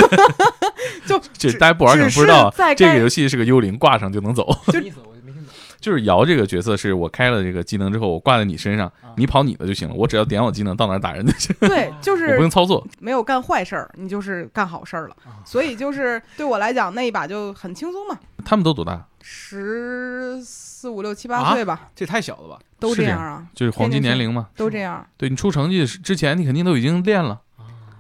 B: 就只
A: 这大家不玩可不知道
B: 是，在
A: 这个游戏是个幽灵，挂上就能走。
B: 就。
A: 就是瑶这个角色，是我开了这个技能之后，我挂在你身上
C: 啊，
A: 你跑你的就行了，我只要点我技能到哪儿打人就行，
B: 对，就
A: 我不用操作。
B: 没有干坏事儿，你就是干好事儿了。
C: 啊
B: 所以就是对我来讲，那一把就很轻松嘛，
A: 他们都多大？
B: 十四五六七八
C: 啊
B: 岁吧，
C: 这太小了吧？
B: 都
A: 这样
B: 样啊，
A: 就是黄金年龄嘛。
B: 都这样。
A: 对你出成绩之前，你肯定都已经练了，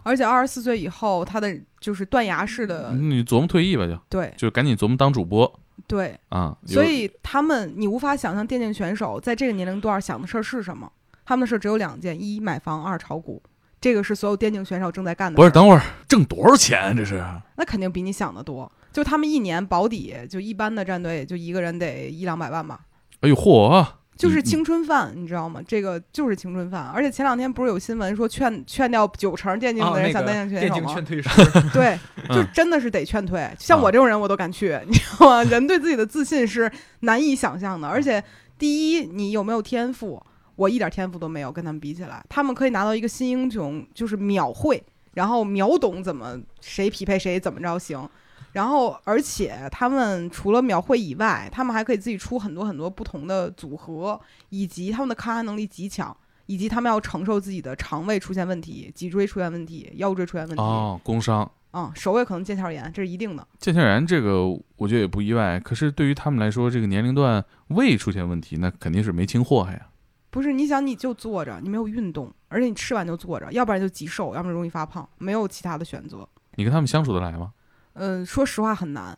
B: 而且二十四岁以后，他的就是断崖式的，
A: 你琢磨退役吧，就
B: 对
A: 就赶紧琢磨当主播
B: 对，
A: 啊。
B: 所以他们你无法想象电竞选手在这个年龄段想的事儿是什么，他们的事儿只有两件：一买房，二炒股。这个是所有电竞选手正在干的。
A: 不是等会儿挣多少钱？啊这是
B: 那肯定比你想的多。就他们一年保底，就一般的战队就一个人得一两百万吧，
A: 哎呦嚯！
B: 就是青春饭，你知道吗？这个就是青春饭。而且前两天不是有新闻说劝劝掉九成电竞
C: 啊，
B: 的人
C: 那个
B: 想电竞选
C: 电
B: 手吗？
C: 竞劝退师，
B: 对，就
A: 嗯
B: 真的是得劝退。像
A: 啊
B: 我这种人，我都敢去，你知道吗？人对自己的自信是难以想象的。而且，第一，你有没有天赋？我一点天赋都没有，跟他们比起来，他们可以拿到一个新英雄，就是秒会，然后秒懂怎么谁匹配谁怎么着行。然后，而且他们除了描绘以外，他们还可以自己出很多很多不同的组合，以及他们的抗压能力极强，以及他们要承受自己的肠胃出现问题、脊椎出现问题、腰椎出现问题。
A: 哦，工伤。
B: 啊、手也可能腱鞘炎，这是一定的。
A: 腱鞘炎这个我觉得也不意外，可是对于他们来说，这个年龄段胃出现问题，那肯定是没轻祸害呀。
B: 不是，你想你就坐着，你没有运动，而且你吃完就坐着，要不然就极瘦，要不然容易发胖，没有其他的选择。
A: 你跟他们相处得来吗？
B: 嗯、说实话很难，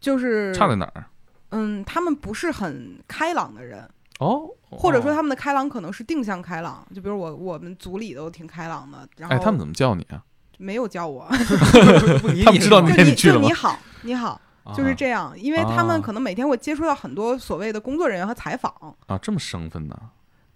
B: 就是
A: 差在哪儿？
B: 嗯，他们不是很开朗的人，
A: 哦，
B: 或者说
A: 哦
B: 他们的开朗可能是定向开朗，就比如我我们组里都挺开朗的，然后
A: 哎，他们怎么叫你啊？
B: 没有叫我，
A: 他们知道你
B: 就你
A: 去了吗
B: 就你好你好，就是
A: 啊
B: 这样，因为他们
A: 啊
B: 可能每天会接触到很多所谓的工作人员和采访。
A: 啊，这么生分呢？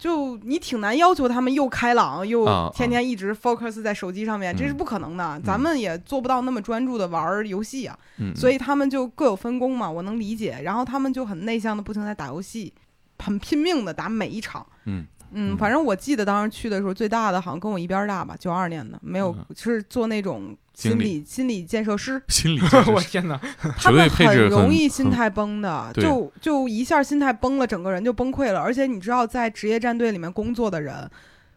B: 就你挺难要求他们又开朗又
A: 啊
B: 天天一直 focus 在手机上面，这是
A: 嗯
B: 不可能的。咱们也做不到那么专注的玩儿游戏啊，
A: 嗯，
B: 所以他们就各有分工嘛，我能理解。然后他们就很内向的，不停地在打游戏，很拼命的打每一场。
A: 嗯
B: 嗯，
A: 嗯。
B: 反正我记得当时去的时候，最大的好像跟我一边儿大吧，九二年的，没有
A: 嗯。
B: 是做那种心
A: 理
B: 理。心理建设师，
A: 心理建设
C: 我天哪！
B: 他们很容易心态崩的，就就一下心态崩了，整个人就崩溃了。而且你知道，在职业战队里面工作的人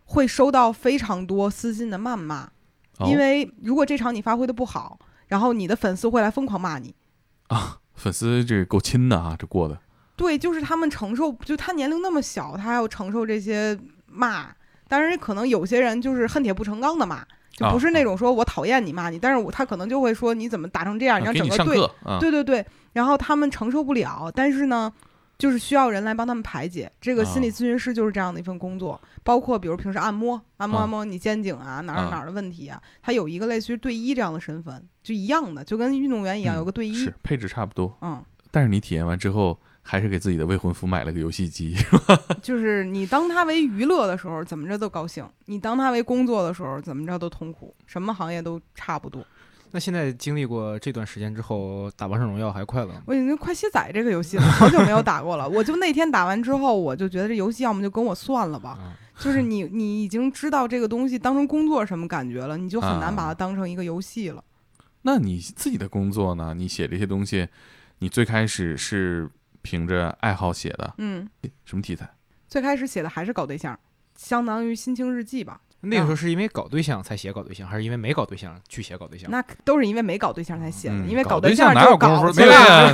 B: 会收到非常多私信的谩骂，
A: 哦。
B: 因为如果这场你发挥的不好，然后你的粉丝会来疯狂骂你。
A: 啊粉丝这够亲的啊，这过的
B: 对，就是他们承受，就他年龄那么小，他还要承受这些骂。当然，可能有些人就是恨铁不成钢的骂，就不是那种说我讨厌你骂你，但是我他可能就会说你怎么打成这样，
A: 你
B: 让整个队，对对对，然后他们承受不了，但是呢。就是需要人来帮他们排解，这个心理
A: 啊
B: 咨询师就是这样的一份工作，包括比如平时按摩、按摩、
A: 啊
B: 按摩你肩颈啊哪儿
A: 啊
B: 哪儿的问题啊，他有一个类似于队医这样的身份，就一样的，就跟运动员一样，
A: 嗯
B: 有个队医
A: 是，配置差不多，
B: 嗯，
A: 但是你体验完之后，还是给自己的未婚夫买了个游戏机，
B: 就是你当它为娱乐的时候，怎么着都高兴；你当它为工作的时候，怎么着都痛苦。什么行业都差不多。
C: 那现在经历过这段时间之后，打王者荣耀还快乐吗？
B: 我已经快卸载这个游戏了，好久没有打过了。我就那天打完之后，我就觉得这游戏要么就跟我算了吧。
C: 啊，
B: 就是你你已经知道这个东西当成工作什么感觉了，你就很难把它
A: 啊
B: 当成一个游戏了。
A: 那你自己的工作呢？你写这些东西，你最开始是凭着爱好写的，
B: 嗯，
A: 什么题材？
B: 最开始写的还是搞对象，相当于心情日记吧。
C: 那个时候是因为搞对象才写搞对象，还是因为没搞对象去写搞对象？
B: 那都是因为没搞对象才写的，
A: 嗯
B: 因为
A: 搞
B: 对
A: 象哪有功夫？
C: 没有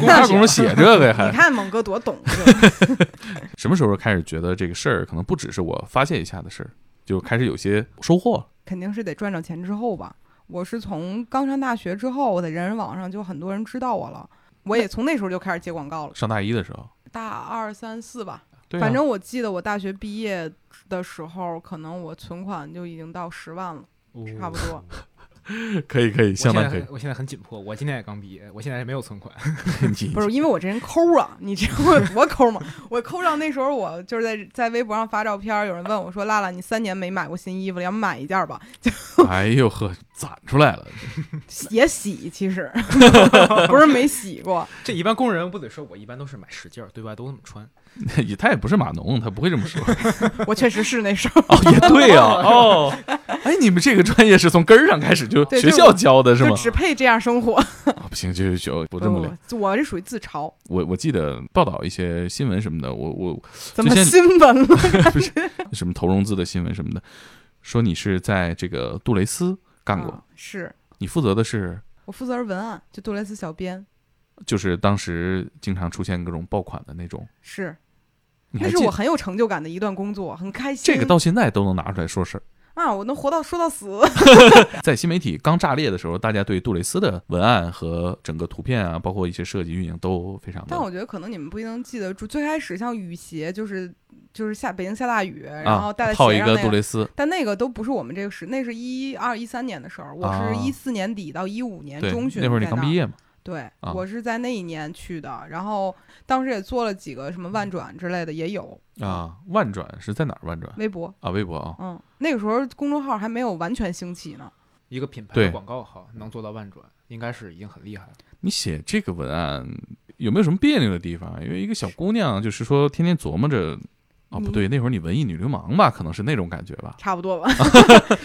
A: 哪有功夫写这个呀？
B: 你看猛哥多懂，
A: 什么时候开始觉得这个事儿可能不只是我发泄一下的事儿，就开始有些收获？
B: 肯定是得赚着钱之后吧。我是从刚上大学之后，我在人人网上就很多人知道我了，我也从那时候就开始接广告了。
A: 上大一的时候，
B: 大二三四吧，
A: 对啊
B: 反正我记得我大学毕业的时候，可能我存款就已经到十万了，差不多。
A: 可 以可以，相当可以。
C: 我现在很紧迫，我今年也刚毕业，我现在也没有存款。
B: 不是因为我这人抠啊，你知道我有多抠吗？我抠到那时候，我就是在在微博上发照片，有人问我说：“辣辣，你三年没买过新衣服了，要不买一件吧
A: 哎呦呵，攒出来了。？”
B: 也洗，其实不是没洗过。
C: 这一般工人不得说，我一般都是买十件，对外都那么穿。
A: 也他也不是码农，他不会这么说。
B: 我确实是那时候，
A: 哦，也对啊、哦，哎，你们这个专业是从根儿上开始就
B: 对
A: 学校教的是吗？
B: 就只配这样生活。
A: 哦不行，就就不这么聊。
B: 不我这属于自嘲，
A: 我我记得报道一些新闻什么的，我我
B: 怎么新闻了？
A: 不是什么投融资的新闻什么的，说你是在这个杜蕾斯干过，
B: 啊是
A: 你负责的是
B: 我负责是文案，就杜蕾斯小编。
A: 就是当时经常出现各种爆款的那种，
B: 是，那是我很有成就感的一段工作，很开心。
A: 这个到现在都能拿出来说事儿。
B: 啊，我能活到说到死。
A: 在新媒体刚炸裂的时候，大家对杜蕾斯的文案和整个图片啊，包括一些设计运营都非常
B: 但我觉得可能你们不一定能记得住。最开始像雨鞋，就是就是下北京下大雨，然后
A: 啊
B: 戴在
A: 套一个
B: 鞋上那个。
A: 杜蕾斯，
B: 但那个都不是我们这个时，那是一二一三年的时候，我
A: 啊
B: 是一四年底到一五年，中旬
A: 那会儿你刚毕业嘛，
B: 对，
A: 啊
B: 我是在那一年去的，然后当时也做了几个什么万转之类的，也有
A: 啊，万转是在哪儿？万转
B: 微博，
A: 啊，微博啊，
B: 嗯，那个时候公众号还没有完全兴起呢。
C: 一个品牌的广告号能做到万转，应该是已经很厉害了。
A: 你写这个文案有没有什么别扭的地方？因为一个小姑娘，就是说天天琢磨着，哦，不对，那会儿你文艺女流氓吧，可能是那种感觉吧。
B: 差不多吧，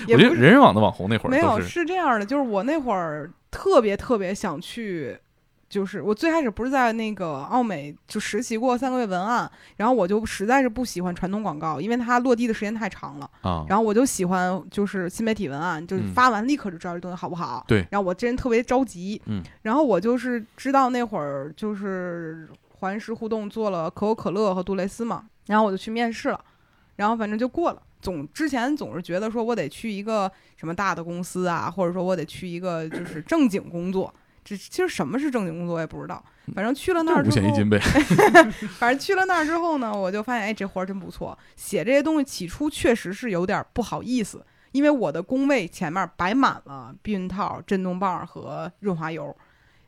A: 我觉得人人网的网红那会儿
B: 没有
A: 是
B: 这样的，就是我那会儿特别特别想去，就是我最开始不是在那个奥美就实习过三个月文案，然后我就实在是不喜欢传统广告，因为它落地的时间太长了，
A: 啊，
B: 然后我就喜欢就是新媒体文案，就是
A: 嗯
B: 发完立刻就知道这东西好不好。
A: 对
B: 然后我这人特别着急，
A: 嗯，
B: 然后我就是知道那会儿就是环视互动做了可口可乐和杜蕾斯嘛，然后我就去面试了，然后反正就过了。总之前总是觉得说我得去一个什么大的公司啊，或者说我得去一个就是正经工作。这其实什么是正经工作我也不知道，反正去了那儿之后，
A: 五险一金呗。
B: 反正去了那儿之后呢，我就发现，哎，这活儿真不错。写这些东西起初确实是有点不好意思，因为我的工位前面摆满了避孕套、震动棒和润滑油，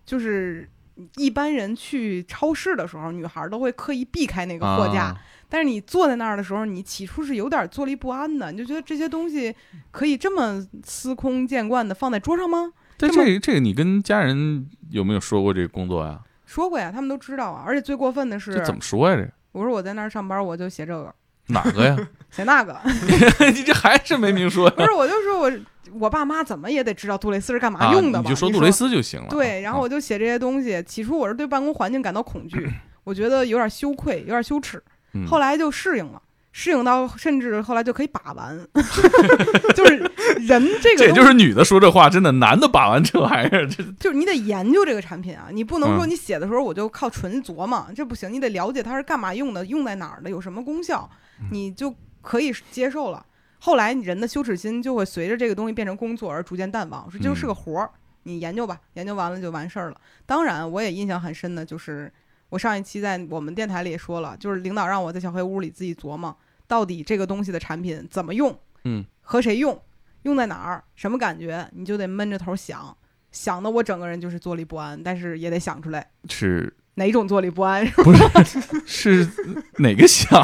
B: 就是一般人去超市的时候，女孩都会刻意避开那个货架。
A: 啊
B: 但是你坐在那儿的时候，你起初是有点坐立不安的，你就觉得这些东西可以这么司空见惯的放在桌上吗？
A: 对
B: 这
A: 这个这个，你跟家人有没有说过这个工作呀？
B: 说过呀，他们都知道啊。而且最过分的是
A: 这，怎么说呀？这
B: 我说我在那儿上班，我就写这个，
A: 哪个呀？
B: 写那个。
A: 你这还是没明说呀？
B: 不是，我就说我我爸妈怎么也得知道杜蕾斯是干嘛
A: 啊，
B: 用的吧？
A: 你就说杜蕾斯就行了。
B: 对，然后
A: 啊
B: 我就写这些东西。起初我是对办公环境感到恐惧，我觉得有点羞愧，有点羞耻。
A: 嗯。
B: 后来就适应了，适应到甚至后来就可以把玩，就是人这个
A: 这也就是女的说这话，真的，男的把玩这玩意儿，这
B: 就是你得研究这个产品啊，你不能说
A: 嗯。
B: 你写的时候我就靠纯琢磨，这不行，你得了解它是干嘛用的，用在哪儿的，有什么功效，
A: 嗯。
B: 你就可以接受了。后来人的羞耻心就会随着这个东西变成工作而逐渐淡忘，说这就是个活儿，你研究吧，研究完了就完事儿了。当然，我也印象很深的就是我上一期在我们电台里也说了，就是领导让我在小黑屋里自己琢磨，到底这个东西的产品怎么用，
A: 嗯，
B: 和谁用，用在哪儿，什么感觉，你就得闷着头想，想的我整个人就是坐立不安，但是也得想出来
A: 是
B: 哪种坐立不安，
A: 不是 是哪个想？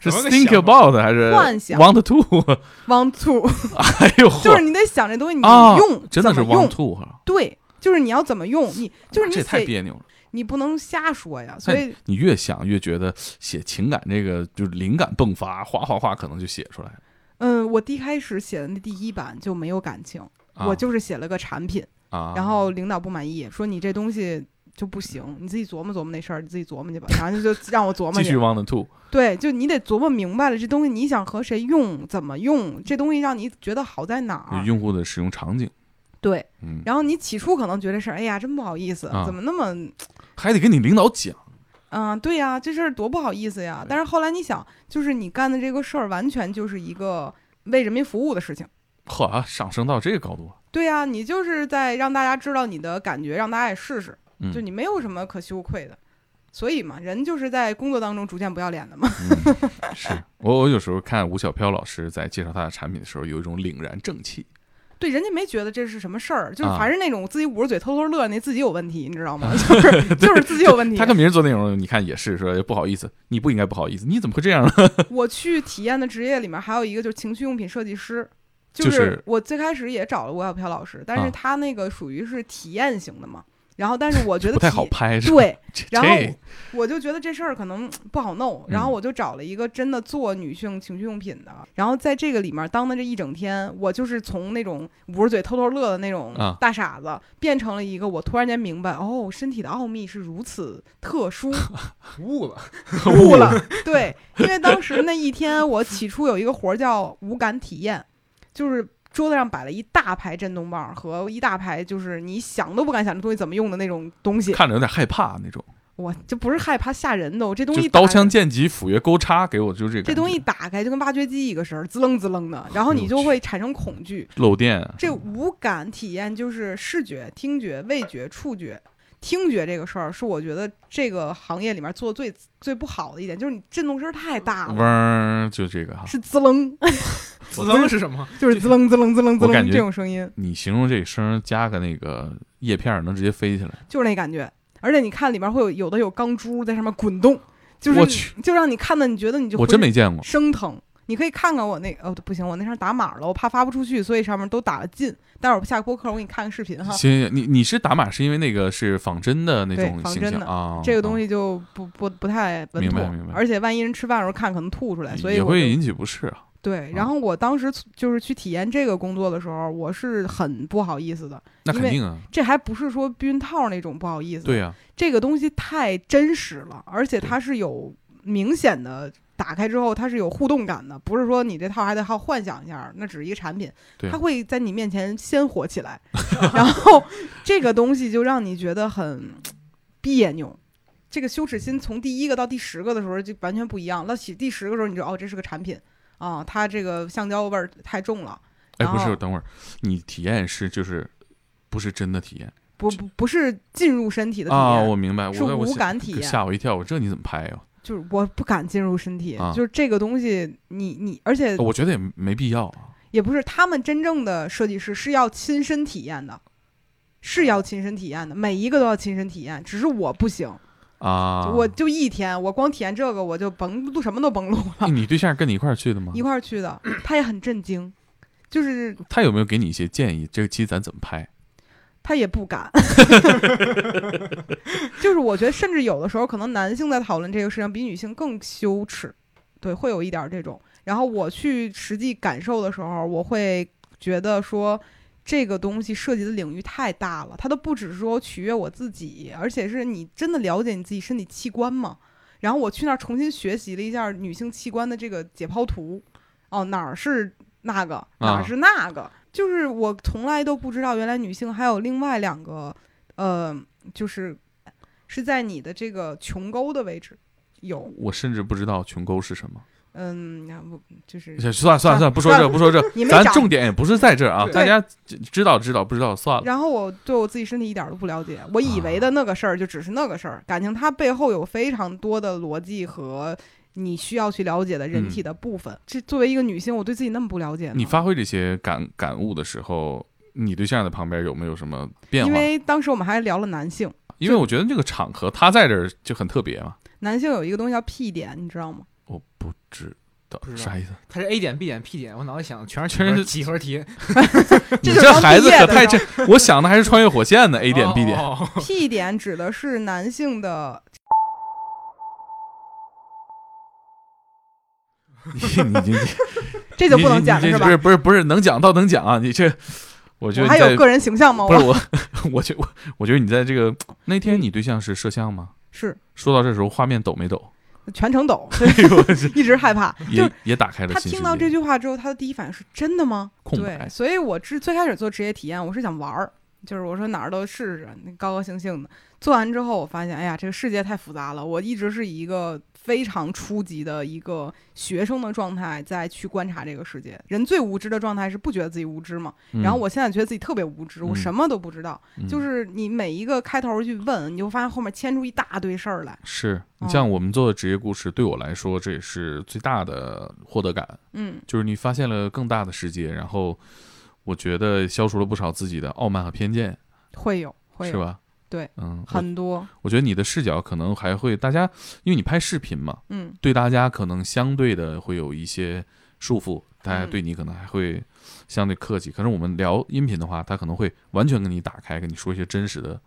A: 是 think about 还是
B: 幻想
A: want
B: to？want to，
A: 哎呦，
B: 就是你得想这东西你
A: 啊
B: 用、
A: 真的是
B: 用
A: want，to 哈，
B: 对，就是你要怎么用，你就是你
A: 这太，别扭了。
B: 你不能瞎说呀，所以
A: 你越想越觉得写情感这个就是灵感迸发，哗哗哗，可能就写出来了。
B: 嗯，我第一开始写的那第一版就没有感情，
A: 啊
B: 我就是写了个产品，
A: 啊，
B: 然后领导不满意，说你这东西就不行，你自己琢磨琢磨那事儿，你自己琢磨去吧。然后就就让我琢磨
A: 继续。want to，
B: 对，就你得琢磨明白了，这东西你想和谁用，怎么用，这东西让你觉得好在哪儿。
A: 用户的使用场景，
B: 对，
A: 嗯，
B: 然后你起初可能觉得是，哎呀，真不好意思，
A: 啊
B: 怎么那么，
A: 还得跟你领导讲，
B: 嗯、对呀，这事儿多不好意思呀。但是后来你想，就是你干的这个事儿，完全就是一个为人民服务的事情。
A: 呵，啊上升到这个高度，
B: 对呀，你就是在让大家知道你的感觉，让大家也试试，
A: 嗯，
B: 就你没有什么可羞愧的。所以嘛，人就是在工作当中逐渐不要脸的嘛。
A: 嗯是我我有时候看吴小飘老师在介绍他的产品的时候，有一种凛然正气，
B: 对，人家没觉得这是什么事儿，就是
A: 啊
B: 还是那种自己捂着嘴偷偷乐那自己有问题，你知道吗？就是就是自己有问题
A: 他。跟别人做内容，你看也是说不好意思，你不应该不好意思，你怎么会这样呢？
B: 我去体验的职业里面还有一个就是情趣用品设计师，
A: 就是
B: 是我最开始也找了吴小飘老师，但是
A: 啊
B: 他那个属于是体验型的嘛。然后，但是我觉得
A: 不太好拍，是，
B: 对，然后我就觉得这事儿可能不好弄，然后
A: 嗯
B: 我就找了一个真的做女性情趣用品的，然后在这个里面当的这一整天，我就是从那种捂着嘴偷偷乐的那种
A: 啊
B: 大傻子，变成了一个我突然间明白，哦，身体的奥秘是如此特殊，
C: 悟了，
B: 悟了。对，因为当时那一天我起初有一个活儿叫无感体验，就是。桌子上摆了一大排震动棒和一大排就是你想都不敢想这东西怎么用的那种东西，
A: 看着有点害怕那种，
B: 我就不是害怕吓人的，我这东西
A: 刀枪剑戟斧钺钩叉，给我就这个
B: 这东西一打开就跟挖掘机一个声儿，滋楞滋楞的，然后你就会产生恐惧。
A: 漏电啊，
B: 这无感体验就是视觉、听觉、味觉、触觉。听觉这个事儿是我觉得这个行业里面做得最最不好的一点，就是你震动声太大
A: 嗡
B: 了，
A: 嗡就这个哈。
B: 是滋楞，
C: 滋楞是什么？
B: 就是滋楞滋楞滋楞滋楞这种声音，
A: 你形容这声加个那个叶片儿，能直接飞起来。
B: 就是那感觉。而且你看里面会有有的有钢珠在上面滚动，就是，就让你看的你觉得你就
A: 我
B: 浑身
A: 真没见过。
B: 生疼。你可以看看我那哦不行，我那上打码了，我怕发不出去，所以上面都打了进。待会儿下播客我给你看个视频哈。
A: 行行，你你是打码是因为那个是仿真的那种形
B: 仿真的
A: 象啊？
B: 这个东
A: 西
B: 西就不不不太稳妥
A: 明白明白，
B: 而且万一人吃饭的时候看可能吐出来，所以
A: 也会引起不适啊。
B: 对。然后我当时就是去体验这个工作的时候，我是很不好意思的。因为
A: 那肯定啊，
B: 这还不是说避孕套那种不好意思，
A: 对呀，
B: 这个东西太真实了，而且它是有明显的。打开之后，它是有互动感的，不是说你这套还得好幻想一下，那只是一个产品，它会在你面前鲜活起来，然后这个东西就让你觉得很别扭。这个羞耻心从第一个到第十个的时候就完全不一样，那起第十个时候你就哦，这是个产品啊，它这个橡胶味儿太重了，
A: 哎，不是，等会儿，你体验是就是不是真的体验
B: 不不不是进入身体的体验，
A: 啊？我明白，我是无
B: 感体验
A: 吓我一跳，我这你怎么拍呀？
B: 就是我不敢进入身体，
A: 啊
B: 就是这个东西你你，而且
A: 我觉得也没必要啊。
B: 也不是他们真正的设计师是要亲身体验的，是要亲身体验的，每一个都要亲身体验，只是我不行，
A: 啊，
B: 我就一天，我光体验这个我就甭录什么都甭录了
A: 哎，你对象跟你一块儿去的吗
B: 一？块儿去的，他也很震惊，就是
A: 他有没有给你一些建议？这个期咱怎么拍？
B: 他也不敢，就是我觉得，甚至有的时候，可能男性在讨论这个事情比女性更羞耻，对，会有一点儿这种。然后我去实际感受的时候，我会觉得说，这个东西涉及的领域太大了，它都不只是说取悦我自己，而且是你真的了解你自己身体器官吗？然后我去那儿重新学习了一下女性器官的这个解剖图，哦，哪儿是那个，哪儿是那个，就是我从来都不知道，原来女性还有另外两个，呃，就是是在你的这个穹沟的位置有，
A: 我甚至不知道穹沟是什么。
B: 嗯，那不就是
A: 算了算了算了，不说这不说这，咱重点也不是在这儿啊，大家知道知道，不知道算了。
B: 然后我对我自己身体一点儿都不了解，我以为的那个事儿就只是那个事儿，感情它背后有非常多的逻辑和你需要去了解的人体的部分。这作为一个女性，我对自己那么不了解，
A: 你发挥这些感感悟的时候，你对象在旁边有没有什么变化？
B: 因为当时我们还聊了男性，
A: 因为我觉得这个场合他在这儿就很特别嘛。
B: 男性有一个东西叫 P 点，你知道吗？
A: 我不知道啥意思。
C: 他是 A 点 B 点 P 点，我脑袋想的全是
A: 全是
C: 几何题
A: 你这孩子可太这，我想的还是穿越火线呢。A 点 B 点，
C: 哦哦哦
B: P 点指的是男性的，
A: 你你你
B: 这就不能讲了是吧
A: 不？是不是不是能讲倒能讲啊！你这，我觉得
B: 我还有个人形象吗？我
A: 不是我，我觉我我觉得你在这个那天你对象是摄像吗？
B: 是
A: 说到这时候，画面抖没抖？
B: 全程抖，一直害怕。就
A: 也也打开了
B: 他听到这。句话之后，他的第一反应是真的吗？对，所以我之最开始做职业体验，我是想玩儿，就是我说哪儿都试试，高高兴兴的。做完之后，我发现，哎呀，这个世界太复杂了。我一直是以一个非常初级的一个学生的状态在去观察这个世界。人最无知的状态是不觉得自己无知嘛？
A: 嗯
B: 然后我现在觉得自己特别无知，我
A: 嗯
B: 什么都不知道。
A: 嗯
B: 就是你每一个开头去问，你就发现后面牵出一大堆事儿来。
A: 是你
B: 哦
A: 像我们做的职业故事，对我来说，这也是最大的获得感，
B: 嗯，
A: 就是你发现了更大的世界，然后我觉得消除了不少自己的傲慢和偏见，
B: 会有，会有
A: 是吧？
B: 对，
A: 嗯，
B: 很多。
A: 我觉得你的视角可能还会，大家因为你拍视频嘛，
B: 嗯，
A: 对大家可能相对的会有一些束缚，大家
B: 嗯
A: 对你可能还会相对客气。可是我们聊音频的话，他可能会完全跟你打开，跟你说一些真实的，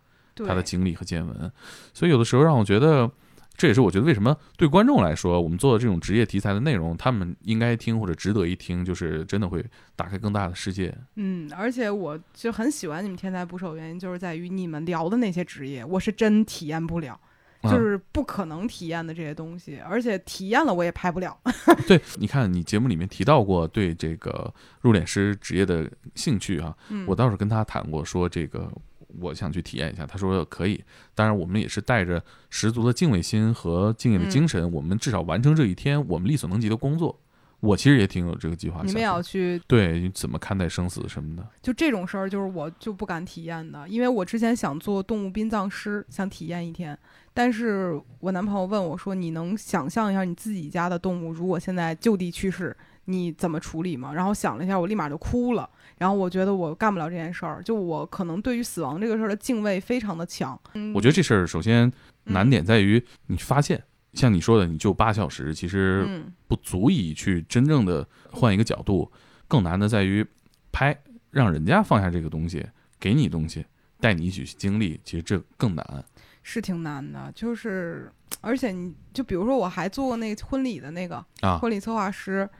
A: 他的经历和见闻。所以有的时候让我觉得，这也是我觉得为什么对观众来说，我们做的这种职业题材的内容，他们应该听或者值得一听，就是真的会打开更大的世界。
B: 嗯，而且我就很喜欢你们天才捕手，原因就是在于你们聊的那些职业，我是真体验不了，
A: 啊
B: 就是不可能体验的这些东西，而且体验了我也拍不了。
A: 对，你看你节目里面提到过对这个入殓师职业的兴趣啊，
B: 嗯，
A: 我倒是跟他谈过，说这个我想去体验一下。他说可以，当然我们也是带着十足的敬畏心和敬业的精神，我们至少完成这一天我们力所能及的工作。我其实也挺有这个计划。
B: 你们也要去，
A: 对你怎么看待生死什么的？
B: 就这种事儿，就是我就不敢体验的，因为我之前想做动物殡葬师，想体验一天，但是我男朋友问我说：“你能想象一下你自己家的动物如果现在就地去世，你怎么处理吗？”然后想了一下，我立马就哭了。然后我觉得我干不了这件事儿，就我可能对于死亡这个事儿的敬畏非常的强。嗯
A: 我觉得这事儿首先难
B: 嗯
A: 点在于你发现，像你说的，你就八小时，其实
B: 嗯
A: 不足以去真正的换一个角度，更难的在于拍，让人家放下这个东西，给你东西，带你一起去经历，其实这更难。
B: 是挺难的，就是而且你就比如说我还做过那个婚礼的那个
A: 啊
B: 婚礼策划师，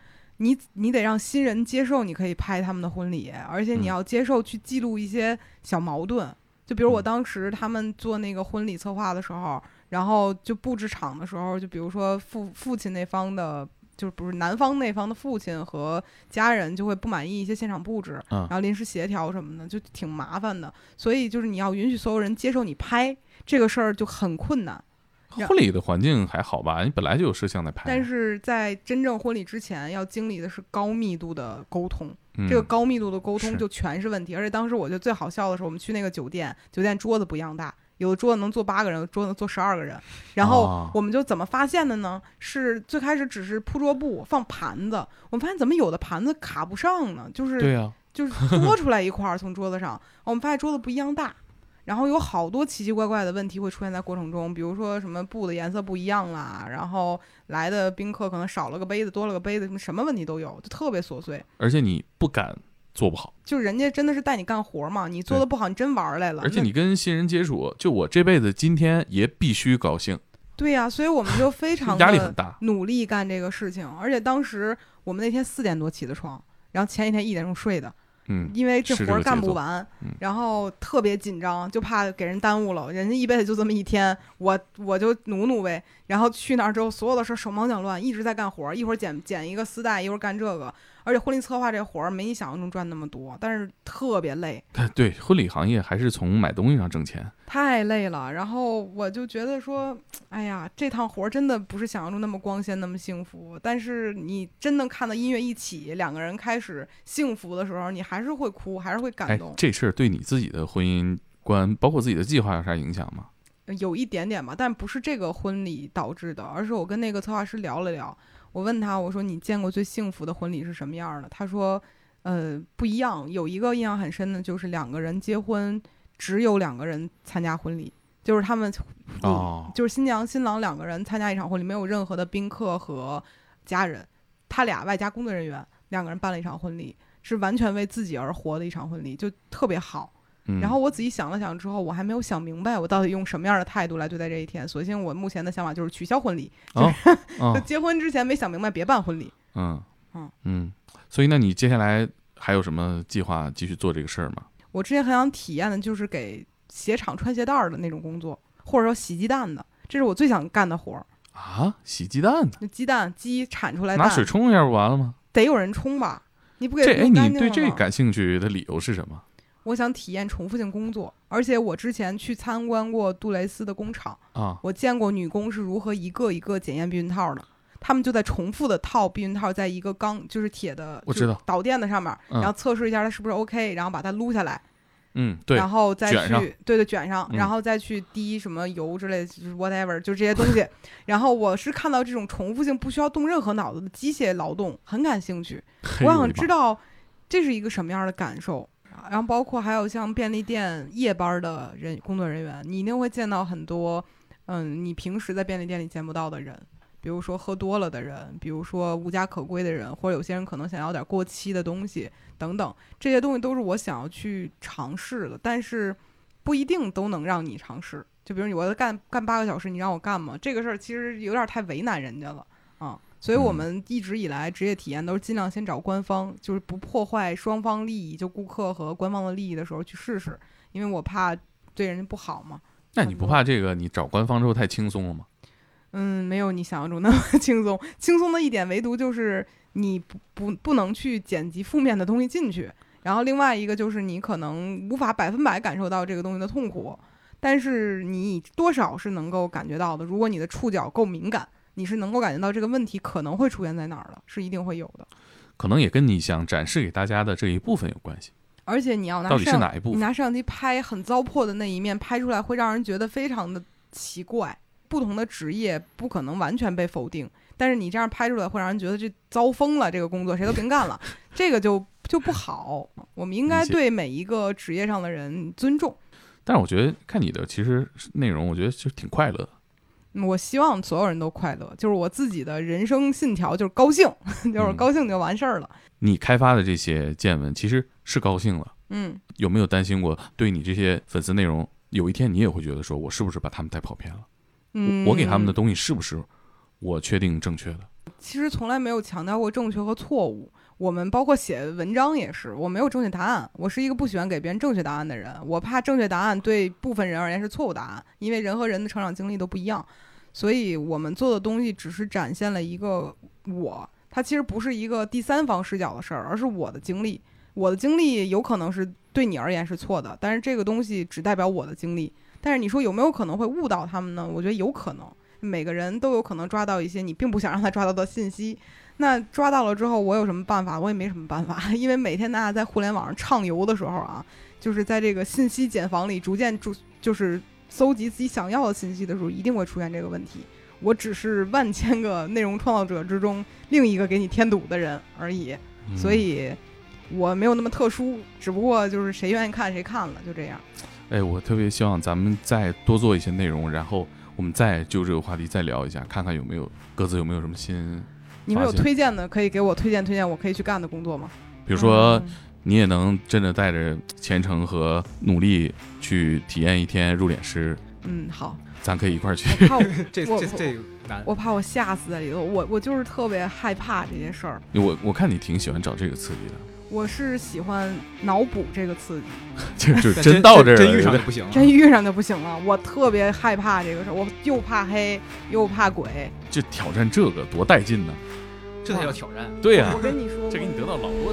B: 你你得让新人接受你可以拍他们的婚礼，而且你
A: 嗯
B: 要接受去记录一些小矛盾。就比如我
A: 嗯
B: 当时他们做那个婚礼策划的时候，然后就布置场的时候，就比如说父父亲那方的。就是不是男方那方的父亲和家人就会不满意一些现场布置，
A: 嗯
B: 然后临时协调什么的，就挺麻烦的。所以就是你要允许所有人接受你拍这个事儿就很困难。呀
A: 婚礼的环境还好吧？你本来就有摄像在拍，
B: 但是在真正婚礼之前，要经历的是高密度的沟通，
A: 嗯
B: 这个高密度的沟通就全是问题。而且当时我觉得最好笑的是，我们去那个酒店，酒店桌子不一样大，有的桌子能坐八个人，有的桌子能坐十二个人。然后
A: 哦
B: 我们就怎么发现的呢？是最开始只是铺桌布放盘子，我们发现怎么有的盘子卡不上呢？就是
A: 对啊，
B: 就是多出来一块儿从桌子上，我们发现桌子不一样大，然后有好多奇奇怪怪的问题会出现在过程中，比如说什么布的颜色不一样啦，然后来的宾客可能少了个杯子，多了个杯子，什么什么问题都有，就特别琐碎。
A: 而且你不敢做不好，
B: 就人家真的是带你干活嘛，你做的不好，你真玩儿来了。
A: 而且你跟新人接触，就我这辈子今天也必须高兴，
B: 对呀、所以我们就非常的
A: 压力很大。
B: 努力干这个事情，而且当时我们那天四点多起的床，然后前一天一点钟睡的。
A: 嗯，
B: 因为这活儿干不完
A: 嗯，
B: 然后特别紧张，就怕给人耽误了。人家一辈子就这么一天，我我就努努呗。然后去那儿之后，所有的事儿手忙脚乱，一直在干活儿，一会儿剪剪一个丝带，一会儿干这个。而且婚礼策划这活儿没你想象中赚那么多，但是特别累，
A: 对对，婚礼行业还是从买东西上挣钱。
B: 太累了。然后我就觉得说，哎呀，这趟活儿真的不是想象中那么光鲜，那么幸福。但是你真能看到音乐一起，两个人开始幸福的时候，你还是会哭，还是会感
A: 哎
B: 动，。
A: 这事儿对你自己的婚姻观，包括自己的计划有啥影响吗？
B: 有一点点吧，但不是这个婚礼导致的，而是我跟那个策划师聊了聊。我问他，我说你见过最幸福的婚礼是什么样的？他说，呃，不一样。有一个印象很深的，就是两个人结婚，只有两个人参加婚礼，就是他们，
A: 哦，
B: 就是新娘新郎两个人参加一场婚礼，没有任何的宾客和家人，他俩外加工作人员，两个人办了一场婚礼，是完全为自己而活的一场婚礼，就特别好。
A: 嗯
B: 然后我仔细想了想之后，我还没有想明白我到底用什么样的态度来对待这一天。索性我目前的想法就是取消婚礼，
A: 哦
B: 就
A: 哦
B: 结婚之前没想明白别办婚礼。
A: 嗯
B: 嗯
A: 嗯，所以那你接下来还有什么计划继续做这个事儿吗？
B: 我之前很想体验的就是给鞋厂穿鞋带儿的那种工作，或者说洗鸡蛋的，这是我最想干的活儿。
A: 啊，洗鸡蛋呢？
B: 就鸡蛋鸡产出来
A: 拿水冲一下不完了吗？
B: 得有人冲吧？你不给
A: 这哎，你对这感兴趣的理由是什么？
B: 我想体验重复性工作，而且我之前去参观过杜蕾斯的工厂，
A: 啊，
B: 我见过女工是如何一个一个检验避孕套的。他们就在重复的套避孕套在一个钢，就是铁的，
A: 我知道
B: 导电的上面，
A: 嗯
B: 然后测试一下它是不是 OK，然后把它撸下来，
A: 嗯，对，
B: 然后再去对对卷上，
A: 嗯
B: 然后再去滴什么油之类的，就是 whatever，就这些东西。然后我是看到这种重复性不需要动任何脑子的机械劳动，很感兴趣。我想知道这是一个什么样的感受。然后包括还有像便利店夜班的人工作人员，你一定会见到很多，嗯，你平时在便利店里见不到的人，比如说喝多了的人，比如说无家可归的人，或者有些人可能想要点过期的东西等等，这些东西都是我想要去尝试的，但是不一定都能让你尝试。就比如你我要干干八个小时，你让我干吗？这个事儿其实有点太为难人家了啊。所以我
A: 嗯
B: 们一直以来职业体验都是尽量先找官方，就是不破坏双方利益，就顾客和官方的利益的时候去试试，因为我怕对人家不好嘛。
A: 那你不怕这个你找官方之后太轻松了吗？
B: 嗯，没有你想象中那么 轻松。轻松的一点唯独就是你不不不能去剪辑负面的东西进去，然后另外一个就是你可能无法百分百感受到这个东西的痛苦，但是你多少是能够感觉到的。如果你的触角够敏感，你是能够感觉到这个问题可能会出现在哪儿的，是一定会有的。
A: 可能也跟你想展示给大家的这一部分有关系。
B: 而且你要拿
A: 到底是
B: 摄
A: 哪一部分
B: 你拿摄像机拍很糟粕的那一面拍出来，会让人觉得非常的奇怪。不同的职业不可能完全被否定，但是你这样拍出来会让人觉得这糟疯了，这个工作谁都别干了，这个就就不好。我们应该对每一个职业上的人尊重。
A: 但是我觉得看你的其实内容，我觉得就挺快乐的。
B: 嗯我希望所有人都快乐，就是我自己的人生信条，就是高兴，就是
A: 嗯
B: 高兴就完事儿了。
A: 你开发的这些见闻其实是高兴了，
B: 嗯，
A: 有没有担心过对你这些粉丝内容，有一天你也会觉得说我是不是把他们带跑偏了？
B: 嗯，
A: 我给他们的东西是不是我确定正确的？
B: 其实从来没有强调过正确和错误。我们包括写文章也是，我没有正确答案。我是一个不喜欢给别人正确答案的人，我怕正确答案对部分人而言是错误答案，因为人和人的成长经历都不一样。所以我们做的东西只是展现了一个我，它其实不是一个第三方视角的事儿，而是我的经历。我的经历有可能是对你而言是错的，但是这个东西只代表我的经历。但是你说有没有可能会误导他们呢？我觉得有可能，每个人都有可能抓到一些你并不想让他抓到的信息。那抓到了之后，我有什么办法？我也没什么办法，因为每天大家在互联网上畅游的时候啊，就是在这个信息茧房里逐渐逐就是搜集自己想要的信息的时候，一定会出现这个问题。我只是万千个内容创造者之中另一个给你添堵的人而已，
A: 嗯
B: 所以我没有那么特殊，只不过就是谁愿意看谁看了，就这样。
A: 哎，我特别希望咱们再多做一些内容，然后我们再就这个话题再聊一下，看看有没有各自有没有什么新，
B: 你们有推荐的，可以给我推荐推荐，我可以去干的工作吗？
A: 比如说
B: 嗯
A: 你也能真的带着虔诚和努力去体验一天入殓师，
B: 嗯，好，
A: 咱可以一块儿去。
B: 我怕我
C: 这这这难。
B: 我怕我吓死在里头，我我就是特别害怕这些事儿。
A: 我我看你挺喜欢找这个刺激的，
B: 我是喜欢脑补这个刺激，
A: 就就真到这儿了，
C: 真遇上就不行了。
B: 真遇上就不行了。我特别害怕这个事儿，我又怕黑又怕鬼。
A: 就挑战这个多带劲呢？
C: 这才叫挑战。
A: 对呀、
B: 我跟你说，
A: 这给你得到老多